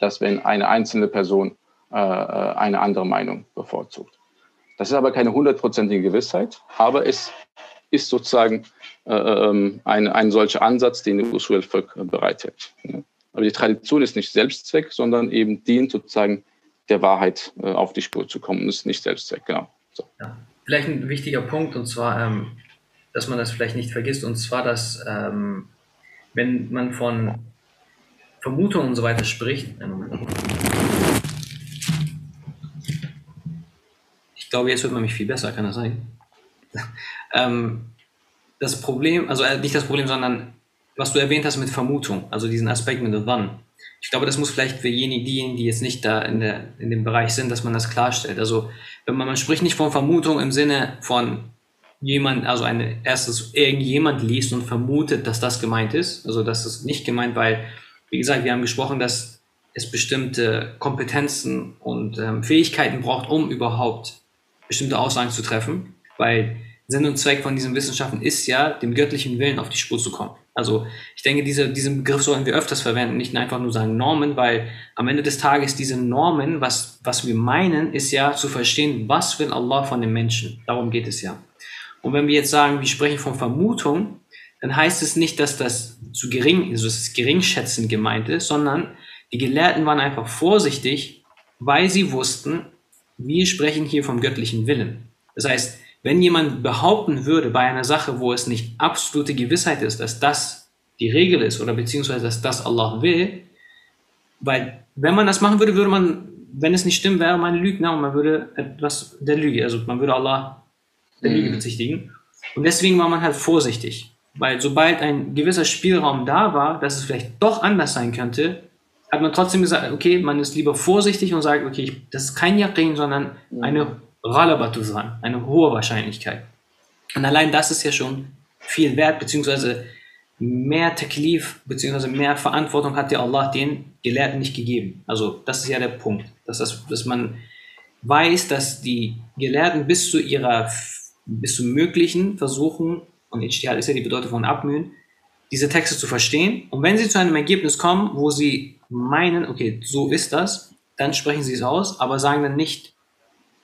dass wenn eine einzelne Person äh, äh, eine andere Meinung bevorzugt. Das ist aber keine hundertprozentige Gewissheit, aber es ist sozusagen äh, ähm, ein, ein solcher Ansatz, den die Usul al-Fiqh bereithält. Aber die Tradition ist nicht Selbstzweck, sondern eben dient sozusagen der Wahrheit auf die Spur zu kommen. Das ist nicht Selbstzweck, genau. So. Ja. Vielleicht ein wichtiger Punkt, und zwar, ähm, dass man das vielleicht nicht vergisst, und zwar, dass ähm, wenn man von Vermutungen und so weiter spricht, ähm, ich glaube, jetzt hört man mich viel besser, kann das sein? ähm, das Problem, also äh, nicht das Problem, sondern was du erwähnt hast mit Vermutung, also diesen Aspekt mit der Wann. Ich glaube, das muss vielleicht für diejenigen, die jetzt nicht da in, der, in dem Bereich sind, dass man das klarstellt. Also wenn man, man spricht nicht von Vermutung im Sinne von jemand, also eine erstes irgendjemand liest und vermutet, dass das gemeint ist. Also das ist nicht gemeint, weil, wie gesagt, wir haben gesprochen, dass es bestimmte Kompetenzen und ähm, Fähigkeiten braucht, um überhaupt bestimmte Aussagen zu treffen, weil Sinn und Zweck von diesen Wissenschaften ist ja, dem göttlichen Willen auf die Spur zu kommen. Also ich denke, diese, diesen Begriff sollten wir öfters verwenden, nicht einfach nur sagen Normen, weil am Ende des Tages diese Normen, was, was wir meinen, ist ja zu verstehen, was will Allah von den Menschen. Darum geht es ja. Und wenn wir jetzt sagen, wir sprechen von Vermutung, dann heißt es nicht, dass das zu gering, also das geringschätzend gemeint ist, sondern die Gelehrten waren einfach vorsichtig, weil sie wussten, wir sprechen hier vom göttlichen Willen. Das heißt, wenn jemand behaupten würde bei einer Sache, wo es nicht absolute Gewissheit ist, dass das die Regel ist oder beziehungsweise dass das Allah will, weil wenn man das machen würde, würde man, wenn es nicht stimmt, wäre man Lügner und man würde etwas der Lüge, also man würde Allah der Lüge mhm. bezichtigen. Und deswegen war man halt vorsichtig, weil sobald ein gewisser Spielraum da war, dass es vielleicht doch anders sein könnte, hat man trotzdem gesagt, okay, man ist lieber vorsichtig und sagt, okay, das ist kein Yaqin, sondern mhm. eine Ghalabatusan, eine hohe Wahrscheinlichkeit. Und allein das ist ja schon viel wert, beziehungsweise mehr Taklif, beziehungsweise mehr Verantwortung hat ja Allah den Gelehrten nicht gegeben. Also das ist ja der Punkt, dass, das, dass man weiß, dass die Gelehrten bis zu ihrer, bis zum Möglichen versuchen, und Ijtihad ist ja die Bedeutung von Abmühen, diese Texte zu verstehen. Und wenn sie zu einem Ergebnis kommen, wo sie meinen, okay, so ist das, dann sprechen sie es aus, aber sagen dann nicht,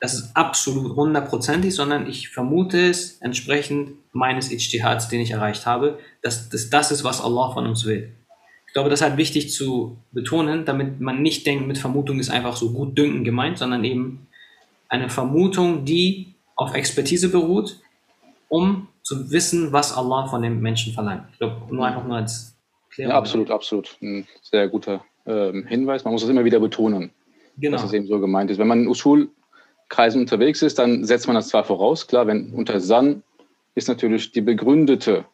das ist absolut hundertprozentig, sondern ich vermute es entsprechend meines Ijtihads, den ich erreicht habe, dass, dass das ist, was Allah von uns will. Ich glaube, das ist halt wichtig zu betonen, damit man nicht denkt, mit Vermutung ist einfach so gut dünken gemeint, sondern eben eine Vermutung, die auf Expertise beruht, um zu wissen, was Allah von dem Menschen verlangt. Ich glaube, nur einfach nur als Klärung. Ja, absolut, absolut. Ein sehr guter ähm, Hinweis. Man muss das immer wieder betonen, genau. dass es eben so gemeint ist. Wenn man Usul Kreisen unterwegs ist, dann setzt man das zwar voraus, klar, wenn unter San ist natürlich die begründete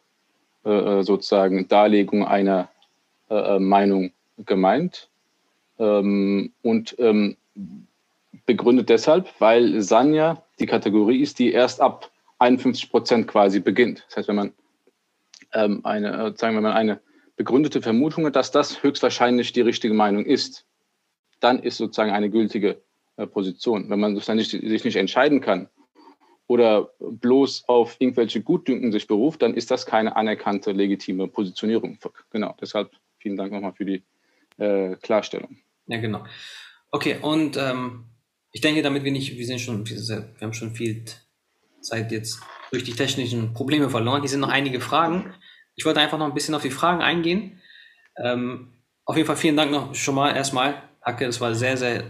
äh, äh, sozusagen Darlegung einer äh, äh, Meinung gemeint ähm, und ähm, begründet deshalb, weil San ja die Kategorie ist, die erst ab 51 Prozent quasi beginnt. Das heißt, wenn man ähm, eine, sagen wir mal, eine begründete Vermutung hat, dass das höchstwahrscheinlich die richtige Meinung ist, dann ist sozusagen eine gültige äh, Position. Wenn man sich nicht, sich nicht entscheiden kann oder bloß auf irgendwelche Gutdünken sich beruft, dann ist das keine anerkannte, legitime Positionierung. Genau, deshalb vielen Dank nochmal für die äh, Klarstellung. Ja, genau. Okay, und ähm, ich denke, damit wir nicht, wir sind schon, wir haben schon viel Zeit jetzt durch die technischen Probleme verloren. Hier sind noch einige Fragen. Ich wollte einfach noch ein bisschen auf die Fragen eingehen. Ähm, auf jeden Fall vielen Dank noch schon mal erstmal, Hacke. Es war sehr, sehr,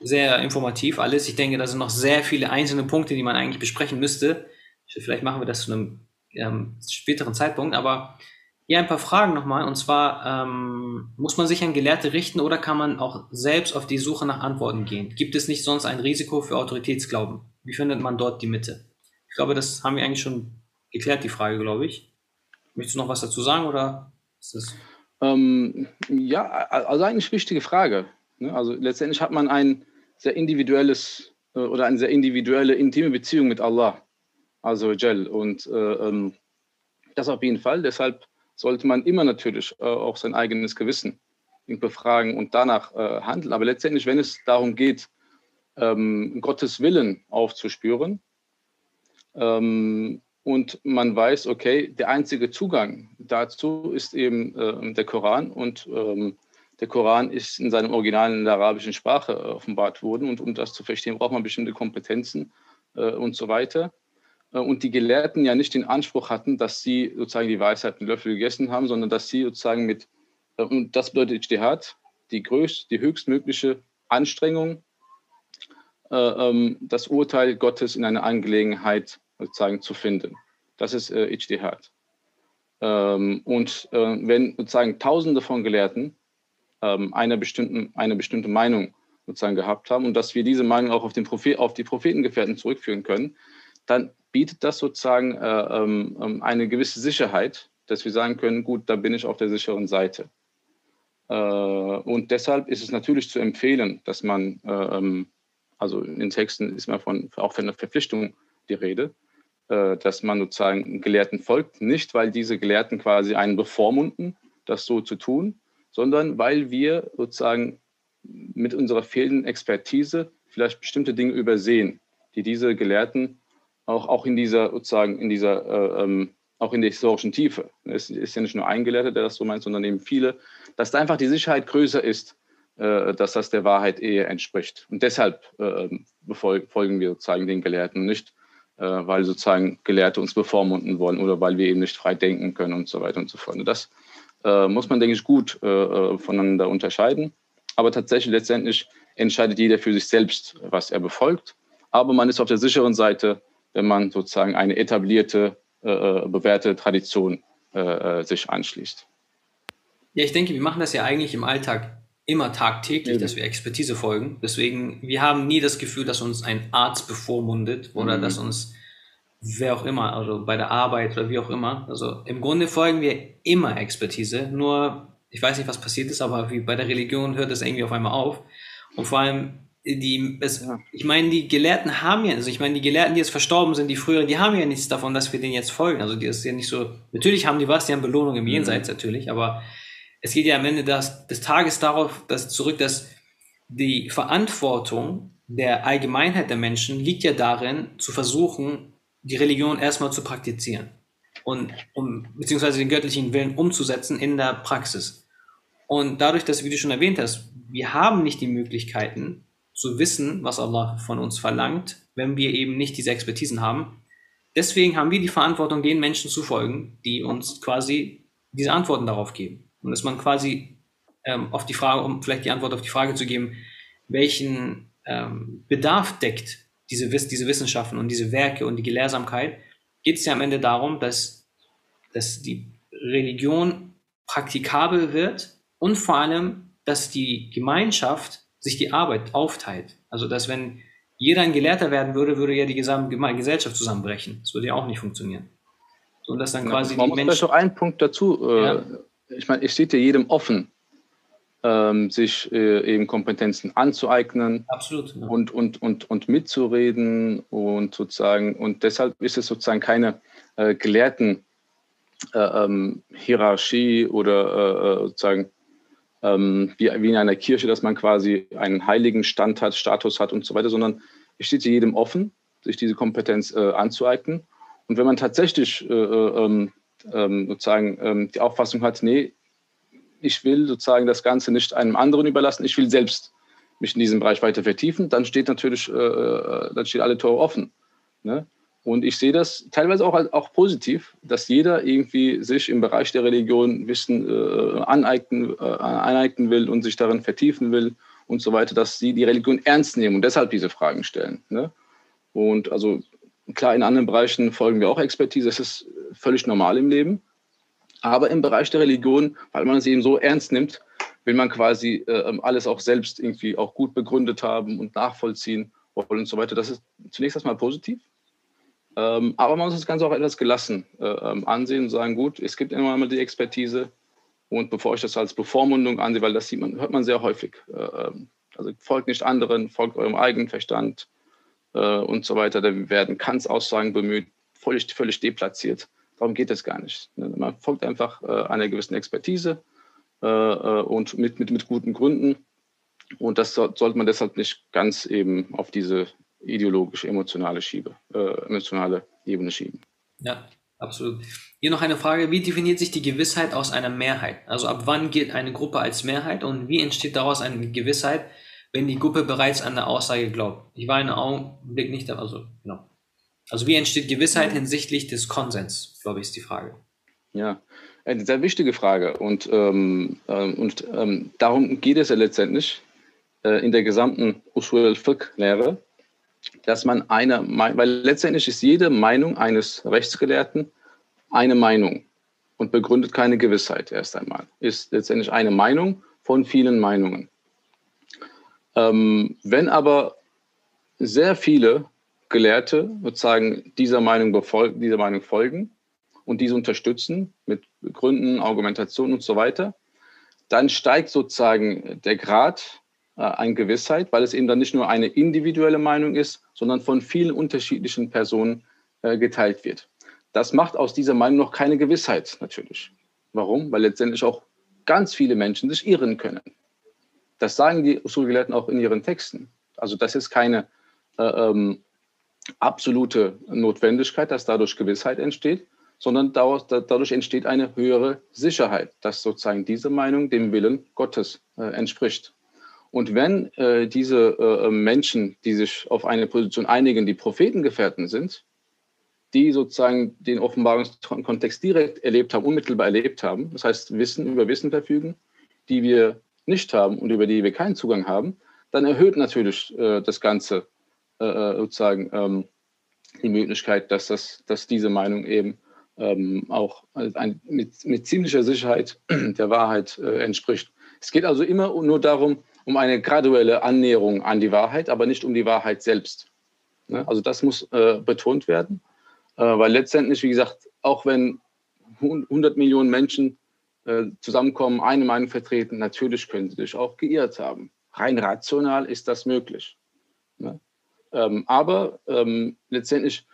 sehr informativ alles. Ich denke, da sind noch sehr viele einzelne Punkte, die man eigentlich besprechen müsste. Vielleicht machen wir das zu einem ähm, späteren Zeitpunkt, aber ja, ein paar Fragen nochmal. Und zwar, ähm, muss man sich an Gelehrte richten oder kann man auch selbst auf die Suche nach Antworten gehen? Gibt es nicht sonst ein Risiko für Autoritätsglauben? Wie findet man dort die Mitte? Ich glaube, das haben wir eigentlich schon geklärt, die Frage, glaube ich. Möchtest du noch was dazu sagen oder ist das? Ähm, ja, also eigentlich wichtige Frage. Ne? Also letztendlich hat man ein sehr individuelles äh, oder eine sehr individuelle, intime Beziehung mit Allah, also Jell. Und äh, ähm, das auf jeden Fall. Deshalb sollte man immer natürlich äh, auch sein eigenes Gewissen befragen und danach äh, handeln. Aber letztendlich, wenn es darum geht, ähm, Gottes Willen aufzuspüren ähm, und man weiß, okay, der einzige Zugang dazu ist eben äh, der Koran und ähm, der Koran ist in seinem Original in der arabischen Sprache äh, offenbart worden und um das zu verstehen, braucht man bestimmte Kompetenzen äh, und so weiter. Äh, und die Gelehrten ja nicht den Anspruch hatten, dass sie sozusagen die Weisheit mit Löffel gegessen haben, sondern dass sie sozusagen mit, äh, und das bedeutet Ijtihad, die, größt, die höchstmögliche Anstrengung, äh, ähm, das Urteil Gottes in einer Angelegenheit sozusagen zu finden. Das ist äh, Ijtihad. Ähm, und wenn sozusagen Tausende von Gelehrten ähm, eine, bestimmten, eine bestimmte Meinung sozusagen gehabt haben und dass wir diese Meinung auch auf, den Prophet, auf die Prophetengefährten zurückführen können, dann bietet das sozusagen äh, ähm, ähm, eine gewisse Sicherheit, dass wir sagen können, gut, da bin ich auf der sicheren Seite. Äh, und deshalb ist es natürlich zu empfehlen, dass man, äh, ähm, also in den Texten ist man von, auch von einer Verpflichtung die Rede, äh, dass man sozusagen Gelehrten folgt, nicht weil diese Gelehrten quasi einen bevormunden, das so zu tun, sondern weil wir sozusagen mit unserer fehlenden Expertise vielleicht bestimmte Dinge übersehen, die diese Gelehrten auch, auch in dieser sozusagen in dieser äh, ähm, auch in der historischen Tiefe. Es ist ja nicht nur ein Gelehrter, der das so meint, sondern eben viele, dass da einfach die Sicherheit größer ist, äh, dass das der Wahrheit eher entspricht. Und deshalb äh, folgen wir sozusagen den Gelehrten nicht, äh, weil sozusagen Gelehrte uns bevormunden wollen oder weil wir eben nicht frei denken können und so weiter und so fort. Und das äh, muss man, denke ich, gut äh, voneinander unterscheiden. Aber tatsächlich letztendlich entscheidet jeder für sich selbst, was er befolgt. Aber man ist auf der sicheren Seite, wenn man sozusagen eine etablierte, äh, äh, bewährte Tradition äh, äh, sich anschließt. Ja, ich denke, wir machen das ja eigentlich im Alltag immer tagtäglich, mhm. dass wir Expertise folgen. Deswegen, wir haben nie das Gefühl, dass uns ein Arzt bevormundet oder mhm. dass uns wer auch immer, also bei der Arbeit oder wie auch immer. Also im Grunde folgen wir immer Expertise. Nur, ich weiß nicht, was passiert ist, aber wie bei der Religion hört es irgendwie auf einmal auf. Und vor allem die, es, ja. ich meine, die Gelehrten haben ja, also ich meine, die Gelehrten, die jetzt verstorben sind, die früheren, die haben ja nichts davon, dass wir denen jetzt folgen. Also die ist ja nicht so, natürlich haben die was, die haben Belohnung im mhm. Jenseits natürlich, aber es geht ja am Ende des, des Tages darauf, dass zurück, dass die Verantwortung der Allgemeinheit der Menschen liegt ja darin, zu versuchen, die Religion erstmal zu praktizieren und um beziehungsweise den göttlichen Willen umzusetzen in der Praxis. Und dadurch, dass, wie du schon erwähnt hast, wir haben nicht die Möglichkeiten, zu wissen, was Allah von uns verlangt, wenn wir eben nicht diese Expertisen haben. Deswegen haben wir die Verantwortung, den Menschen zu folgen, die uns quasi diese Antworten darauf geben. Und dass man quasi ähm, auf die Frage, um vielleicht die Antwort auf die Frage zu geben, welchen ähm, Bedarf deckt diese, diese Wissenschaften und diese Werke und die Gelehrsamkeit, geht es ja am Ende darum, dass, dass die Religion praktikabel wird und vor allem, dass die Gemeinschaft sich die Arbeit aufteilt. Also dass wenn jeder ein Gelehrter werden würde, würde ja die gesamte Gesellschaft zusammenbrechen. Das würde ja auch nicht funktionieren. So, und dass dann quasi ja, man die Menschen. Vielleicht noch einen Punkt dazu. Äh, ja. Ich meine, es steht ja jedem offen, ähm, sich äh, eben Kompetenzen anzueignen Absolut, ja. und, und, und, und mitzureden und sozusagen, und deshalb ist es sozusagen keine äh, gelehrten äh, ähm, Hierarchie oder sozusagen ähm, wie, wie in einer Kirche, dass man quasi einen heiligen Stand hat, Status hat und so weiter, sondern es steht jedem offen, sich diese Kompetenz äh, anzueignen. Und wenn man tatsächlich äh, äh ähm, ähm, sozusagen ähm, die Auffassung hat, nee, ich will sozusagen das Ganze nicht einem anderen überlassen, ich will selbst mich in diesem Bereich weiter vertiefen, dann steht natürlich, äh, äh dann steht alle Tore offen. Ne? Und ich sehe das teilweise auch, auch positiv, dass jeder irgendwie sich im Bereich der Religion Wissen äh, aneignen, äh, aneignen will und sich darin vertiefen will und so weiter, dass sie die Religion ernst nehmen und deshalb diese Fragen stellen. Ne? Und also klar, in anderen Bereichen folgen wir auch Expertise, das ist völlig normal im Leben. Aber im Bereich der Religion, weil man es eben so ernst nimmt, will man quasi äh, alles auch selbst irgendwie auch gut begründet haben und nachvollziehen wollen und so weiter. Das ist zunächst erstmal positiv. Ähm, aber man muss das Ganze auch etwas gelassen äh, ähm, ansehen und sagen, gut, es gibt immer mal die Expertise und bevor ich das als Bevormundung ansehe, weil das sieht man, hört man sehr häufig. Äh, ähm, also folgt nicht anderen, folgt eurem eigenen Verstand äh, und so weiter. Da werden Kants Aussagen bemüht, völlig, völlig deplatziert. Darum geht es gar nicht. Ne? Man folgt einfach äh, einer gewissen Expertise äh, äh, und mit, mit, mit guten Gründen. Und das sollte man deshalb nicht ganz eben auf diese ideologische, emotionale Schiebe, äh, emotionale Ebene schieben. Ja, absolut. Hier noch eine Frage, wie definiert sich die Gewissheit aus einer Mehrheit? Also ab wann gilt eine Gruppe als Mehrheit und wie entsteht daraus eine Gewissheit, wenn die Gruppe bereits an eine Aussage glaubt? Ich war einen Augenblick nicht, also genau. Also wie entsteht Gewissheit hinsichtlich des Konsens, glaube ich, ist die Frage. Ja, eine sehr wichtige Frage und, ähm, ähm, und ähm, darum geht es ja letztendlich äh, in der gesamten Usul al-Fiqh-Lehre, dass man eine, weil letztendlich ist jede Meinung eines Rechtsgelehrten eine Meinung und begründet keine Gewissheit erst einmal. Ist letztendlich eine Meinung von vielen Meinungen. Ähm, wenn aber sehr viele Gelehrte sozusagen dieser Meinung, dieser Meinung folgen und diese unterstützen mit Gründen, Argumentationen und so weiter, dann steigt sozusagen der Grad an Gewissheit, weil es eben dann nicht nur eine individuelle Meinung ist, sondern von vielen unterschiedlichen Personen äh, geteilt wird. Das macht aus dieser Meinung noch keine Gewissheit natürlich. Warum? Weil letztendlich auch ganz viele Menschen sich irren können. Das sagen die Usulgelehrten auch in ihren Texten. Also das ist keine äh, ähm, absolute Notwendigkeit, dass dadurch Gewissheit entsteht, sondern dadurch entsteht eine höhere Sicherheit, dass sozusagen diese Meinung dem Willen Gottes äh, entspricht. Und wenn äh, diese äh, Menschen, die sich auf eine Position einigen, die Prophetengefährten sind, die sozusagen den Offenbarungskontext direkt erlebt haben, unmittelbar erlebt haben, das heißt Wissen über Wissen verfügen, die wir nicht haben und über die wir keinen Zugang haben, dann erhöht natürlich äh, das Ganze äh, äh, sozusagen ähm, die Möglichkeit, dass, das, dass diese Meinung eben ähm, auch ein, mit, mit, ziemlicher Sicherheit der Wahrheit äh, entspricht. Es geht also immer nur darum, um eine graduelle Annäherung an die Wahrheit, aber nicht um die Wahrheit selbst. Ne? Also das muss äh, betont werden, äh, weil letztendlich, wie gesagt, auch wenn 100 Millionen Menschen äh, zusammenkommen, eine Meinung vertreten, natürlich können sie sich auch geirrt haben. Rein rational ist das möglich. Ne? Ähm, aber ähm, letztendlich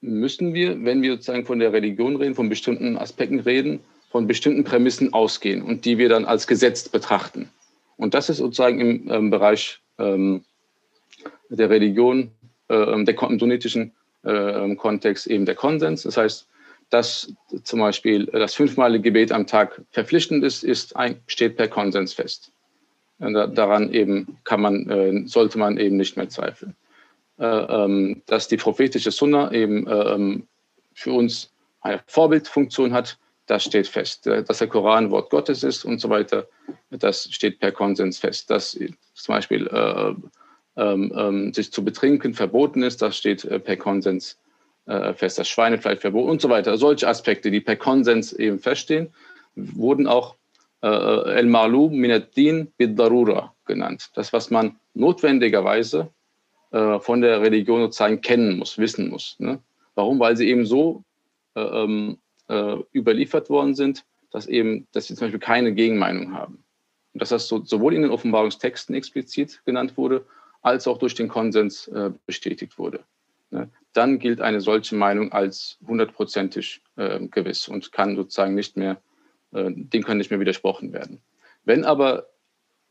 müssen wir, wenn wir sozusagen von der Religion reden, von bestimmten Aspekten reden, von bestimmten Prämissen ausgehen und die wir dann als gesetzt betrachten. Und das ist sozusagen im ähm, Bereich ähm, der Religion, äh, der, im sunnitischen äh, Kontext eben der Konsens. Das heißt, dass zum Beispiel das fünfmalige Gebet am Tag verpflichtend ist, ist steht per Konsens fest. daran eben kann man, äh, sollte man eben nicht mehr zweifeln. Äh, ähm, dass die prophetische Sunna eben ähm, für uns eine Vorbildfunktion hat, das steht fest. Äh, dass der Koran Wort Gottes ist und so weiter, das steht per Konsens fest. Dass zum Beispiel äh, ähm, ähm, sich zu betrinken verboten ist, das steht äh, per Konsens äh, fest. Das Schweinefleisch verboten und so weiter. Solche Aspekte, die per Konsens eben feststehen, wurden auch äh, El Malum Minaddin Bid-Darura genannt. Das, was man notwendigerweise äh, von der Religion sozusagen kennen muss, wissen muss. Ne? Warum? Weil sie eben so äh, ähm, äh, überliefert worden sind, dass eben, dass sie zum Beispiel keine Gegenmeinung haben. Und dass das so, sowohl in den Offenbarungstexten explizit genannt wurde, als auch durch den Konsens äh, bestätigt wurde. Ne? Dann gilt eine solche Meinung als hundertprozentig äh, gewiss und kann sozusagen nicht mehr, äh, dem kann nicht mehr widersprochen werden. Wenn aber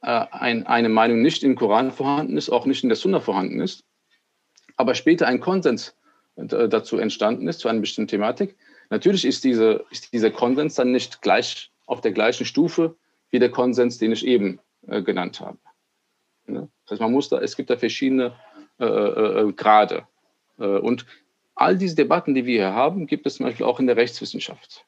äh, ein, eine Meinung nicht im Koran vorhanden ist, auch nicht in der Sunna vorhanden ist, aber später ein Konsens äh, dazu entstanden ist, zu einer bestimmten Thematik. Natürlich ist, diese, ist dieser Konsens dann nicht gleich auf der gleichen Stufe wie der Konsens, den ich eben äh, genannt habe. Ne? Das heißt, man muss da, es gibt da verschiedene äh, äh, äh Grade. Äh, und all diese Debatten, die wir hier haben, gibt es zum Beispiel auch in der Rechtswissenschaft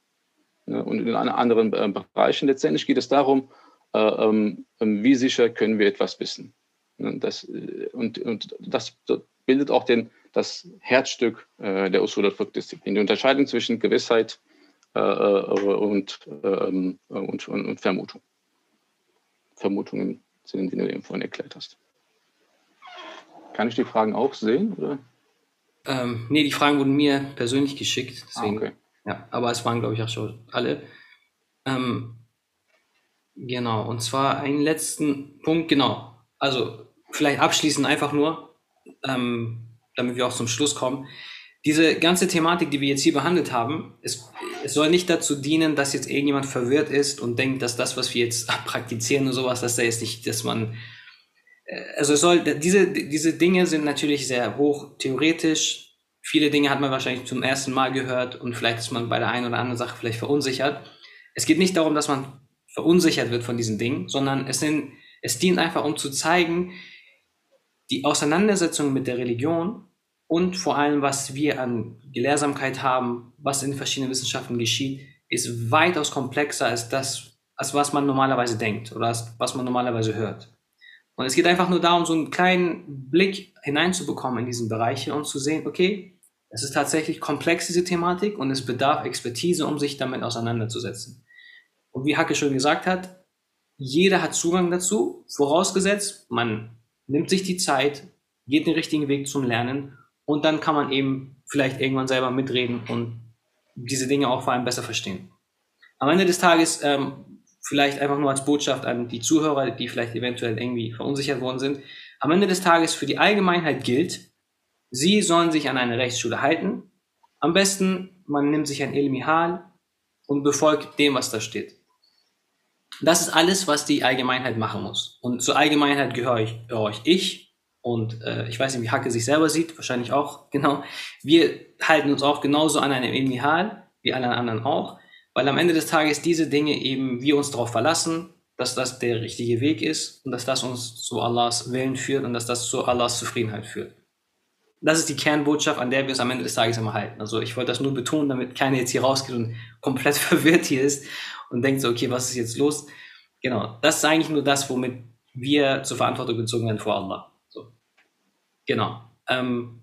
ne? und in anderen Bereichen. Letztendlich geht es darum, ähm, ähm, wie sicher können wir etwas wissen. Ne? Das, und, und das bildet auch den, das Herzstück äh, der Usul al-Fiqh-Disziplin, die Unterscheidung zwischen Gewissheit äh, und, ähm, und, und, und, Vermutung. Vermutungen sind, die du eben vorhin erklärt hast. Kann ich die Fragen auch sehen? Oder? Ähm, nee, die Fragen wurden mir persönlich geschickt. Ah, deswegen, ah, okay. Ja, aber es waren, glaube ich, auch schon alle. Ähm, genau, und zwar einen letzten Punkt, genau. Also vielleicht abschließend einfach nur, ähm, damit wir auch zum Schluss kommen. Diese ganze Thematik, die wir jetzt hier behandelt haben, es, es soll nicht dazu dienen, dass jetzt irgendjemand verwirrt ist und denkt, dass das, was wir jetzt praktizieren und sowas, dass da jetzt nicht, dass man, äh, also es soll, diese, diese Dinge sind natürlich sehr hoch theoretisch. Viele Dinge hat man wahrscheinlich zum ersten Mal gehört und vielleicht ist man bei der einen oder anderen Sache vielleicht verunsichert. Es geht nicht darum, dass man verunsichert wird von diesen Dingen, sondern es sind, es dient einfach, um zu zeigen, die Auseinandersetzung mit der Religion und vor allem, was wir an Gelehrsamkeit haben, was in verschiedenen Wissenschaften geschieht, ist weitaus komplexer als das, als was man normalerweise denkt oder als was man normalerweise hört. Und es geht einfach nur darum, so einen kleinen Blick hineinzubekommen in diesen Bereiche und zu sehen, okay, es ist tatsächlich komplex, diese Thematik, und es bedarf Expertise, um sich damit auseinanderzusetzen. Und wie Hacke schon gesagt hat, jeder hat Zugang dazu, vorausgesetzt, man nimmt sich die Zeit, geht den richtigen Weg zum Lernen und dann kann man eben vielleicht irgendwann selber mitreden und diese Dinge auch vor allem besser verstehen. Am Ende des Tages ähm, vielleicht einfach nur als Botschaft an die Zuhörer, die vielleicht eventuell irgendwie verunsichert worden sind. Am Ende des Tages für die Allgemeinheit gilt, sie sollen sich an eine Rechtsschule halten. Am besten, man nimmt sich ein Ilmihal und befolgt dem, was da steht. Das ist alles, was die Allgemeinheit machen muss. Und zur Allgemeinheit gehöre ich, gehöre ich und äh, ich weiß nicht, wie Hacke sich selber sieht, wahrscheinlich auch, genau. Wir halten uns auch genauso an einem Emihal, wie alle anderen auch, weil am Ende des Tages diese Dinge eben wir uns darauf verlassen, dass das der richtige Weg ist und dass das uns zu Allahs Willen führt und dass das zu Allahs Zufriedenheit führt. Das ist die Kernbotschaft, an der wir es am Ende des Tages immer halten. Also ich wollte das nur betonen, damit keiner jetzt hier rausgeht und komplett verwirrt hier ist und denkt so, okay, was ist jetzt los? Genau, das ist eigentlich nur das, womit wir zur Verantwortung gezogen werden vor Allah. So. Genau. Ähm,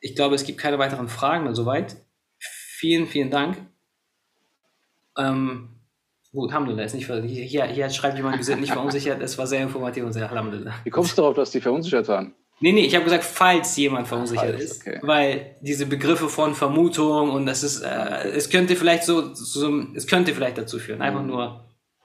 ich glaube, es gibt keine weiteren Fragen mehr soweit. Vielen, vielen Dank. Ähm, gut, Alhamdulillah, ist nicht, hier, hier schreibt jemand, wir sind nicht verunsichert. Es war sehr informativ und sehr Alhamdulillah. Wie kommst du darauf, dass die verunsichert waren? Nee, nee, ich habe gesagt, falls jemand verunsichert falls, ist. Okay. Weil diese Begriffe von Vermutung und das ist, äh, es könnte vielleicht so, so, es könnte vielleicht dazu führen. Einfach mhm. nur,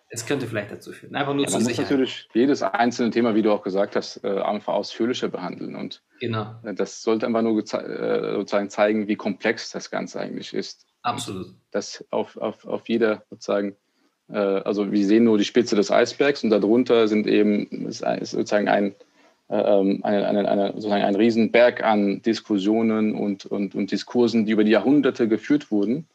es könnte vielleicht dazu führen. Einfach nur ja, man muss natürlich jedes einzelne Thema, wie du auch gesagt hast, äh, einfach ausführlicher behandeln. Und genau. Äh, das sollte einfach nur äh, sozusagen zeigen, wie komplex das Ganze eigentlich ist. Absolut. Und das auf, auf, auf jeder sozusagen äh, also wir sehen nur die Spitze des Eisbergs und darunter sind eben ist sozusagen ein ähm, eine, eine, sozusagen ein Riesenberg an Diskussionen und, und, und Diskursen, die über die Jahrhunderte geführt wurden.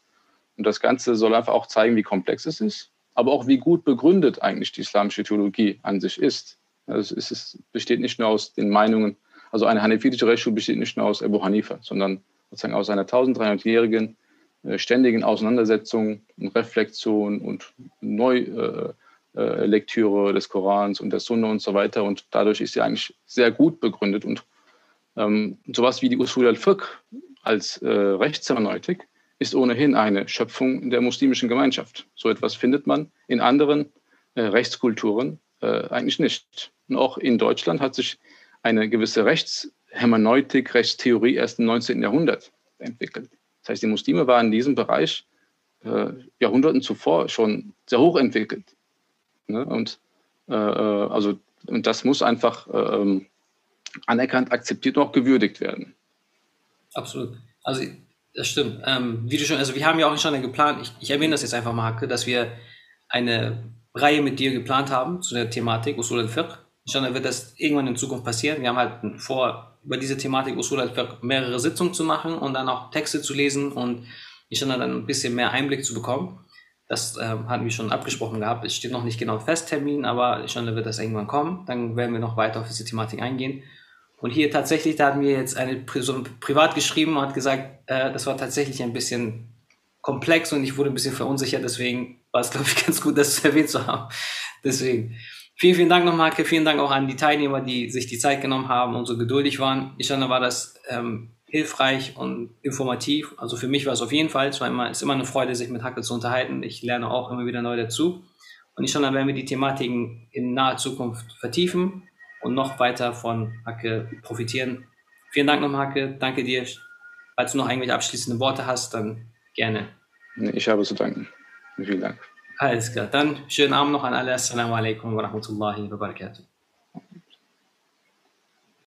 Und das Ganze soll einfach auch zeigen, wie komplex es ist, aber auch wie gut begründet eigentlich die islamische Theologie an sich ist. Also es, ist, besteht nicht nur aus den Meinungen, also eine hanefitische Rechtsschule besteht nicht nur aus Abu Hanifa, sondern sozusagen aus einer 1300-jährigen äh, ständigen Auseinandersetzung und Reflexion und neu, äh, äh, Lektüre des Korans und der Sunna und so weiter. Und dadurch ist sie eigentlich sehr gut begründet. Und ähm, sowas wie die Usul al-Fiqh als äh, Rechtshermeneutik ist ohnehin eine Schöpfung der muslimischen Gemeinschaft. So etwas findet man in anderen äh, Rechtskulturen äh, eigentlich nicht. Und auch in Deutschland hat sich eine gewisse Rechtshermeneutik, Rechtstheorie erst im 19. Jahrhundert entwickelt. Das heißt, die Muslime waren in diesem Bereich äh, Jahrhunderten zuvor schon sehr hoch entwickelt. Ne? Und äh, äh, also und das muss einfach äh, anerkannt, akzeptiert und auch gewürdigt werden. Absolut. Also das stimmt. Ähm, wie du schon, also wir haben ja auch schon geplant, ich, ich erwähne das jetzt einfach mal, dass wir eine Reihe mit dir geplant haben zu der Thematik Usul al-Fiqh. Schon wird das irgendwann in Zukunft passieren. Wir haben halt vor, über diese Thematik Usul al-Fiqh mehrere Sitzungen zu machen und dann auch Texte zu lesen und inshallah dann ein bisschen mehr Einblick zu bekommen. Das äh, hatten wir schon abgesprochen gehabt. Es steht noch nicht genau fest Termin, aber inshallah wird das irgendwann kommen. Dann werden wir noch weiter auf diese Thematik eingehen. Und hier tatsächlich, da hatten wir jetzt eine Person privat geschrieben und hat gesagt, äh, das war tatsächlich ein bisschen komplex und ich wurde ein bisschen verunsichert. Deswegen war es, glaube ich, ganz gut, das erwähnt zu haben. Deswegen. Vielen, vielen Dank nochmal, Vielen Dank auch an die Teilnehmer, die sich die Zeit genommen haben und so geduldig waren. Ich finde, war das ähm, hilfreich und informativ. Also für mich war es auf jeden Fall. Es war immer, ist immer eine Freude, sich mit Hacke zu unterhalten. Ich lerne auch immer wieder neu dazu. Und ich finde, werden wir die Thematiken in naher Zukunft vertiefen und noch weiter von Hacke profitieren. Vielen Dank nochmal, Hacke. Danke dir. Falls du noch irgendwelche abschließenden Worte hast, dann gerne. Ich habe zu danken. Vielen Dank. Alles klar. Dann schönen Abend noch an alle. Assalamu alaikum wa rahmatullahi wa barakatuh.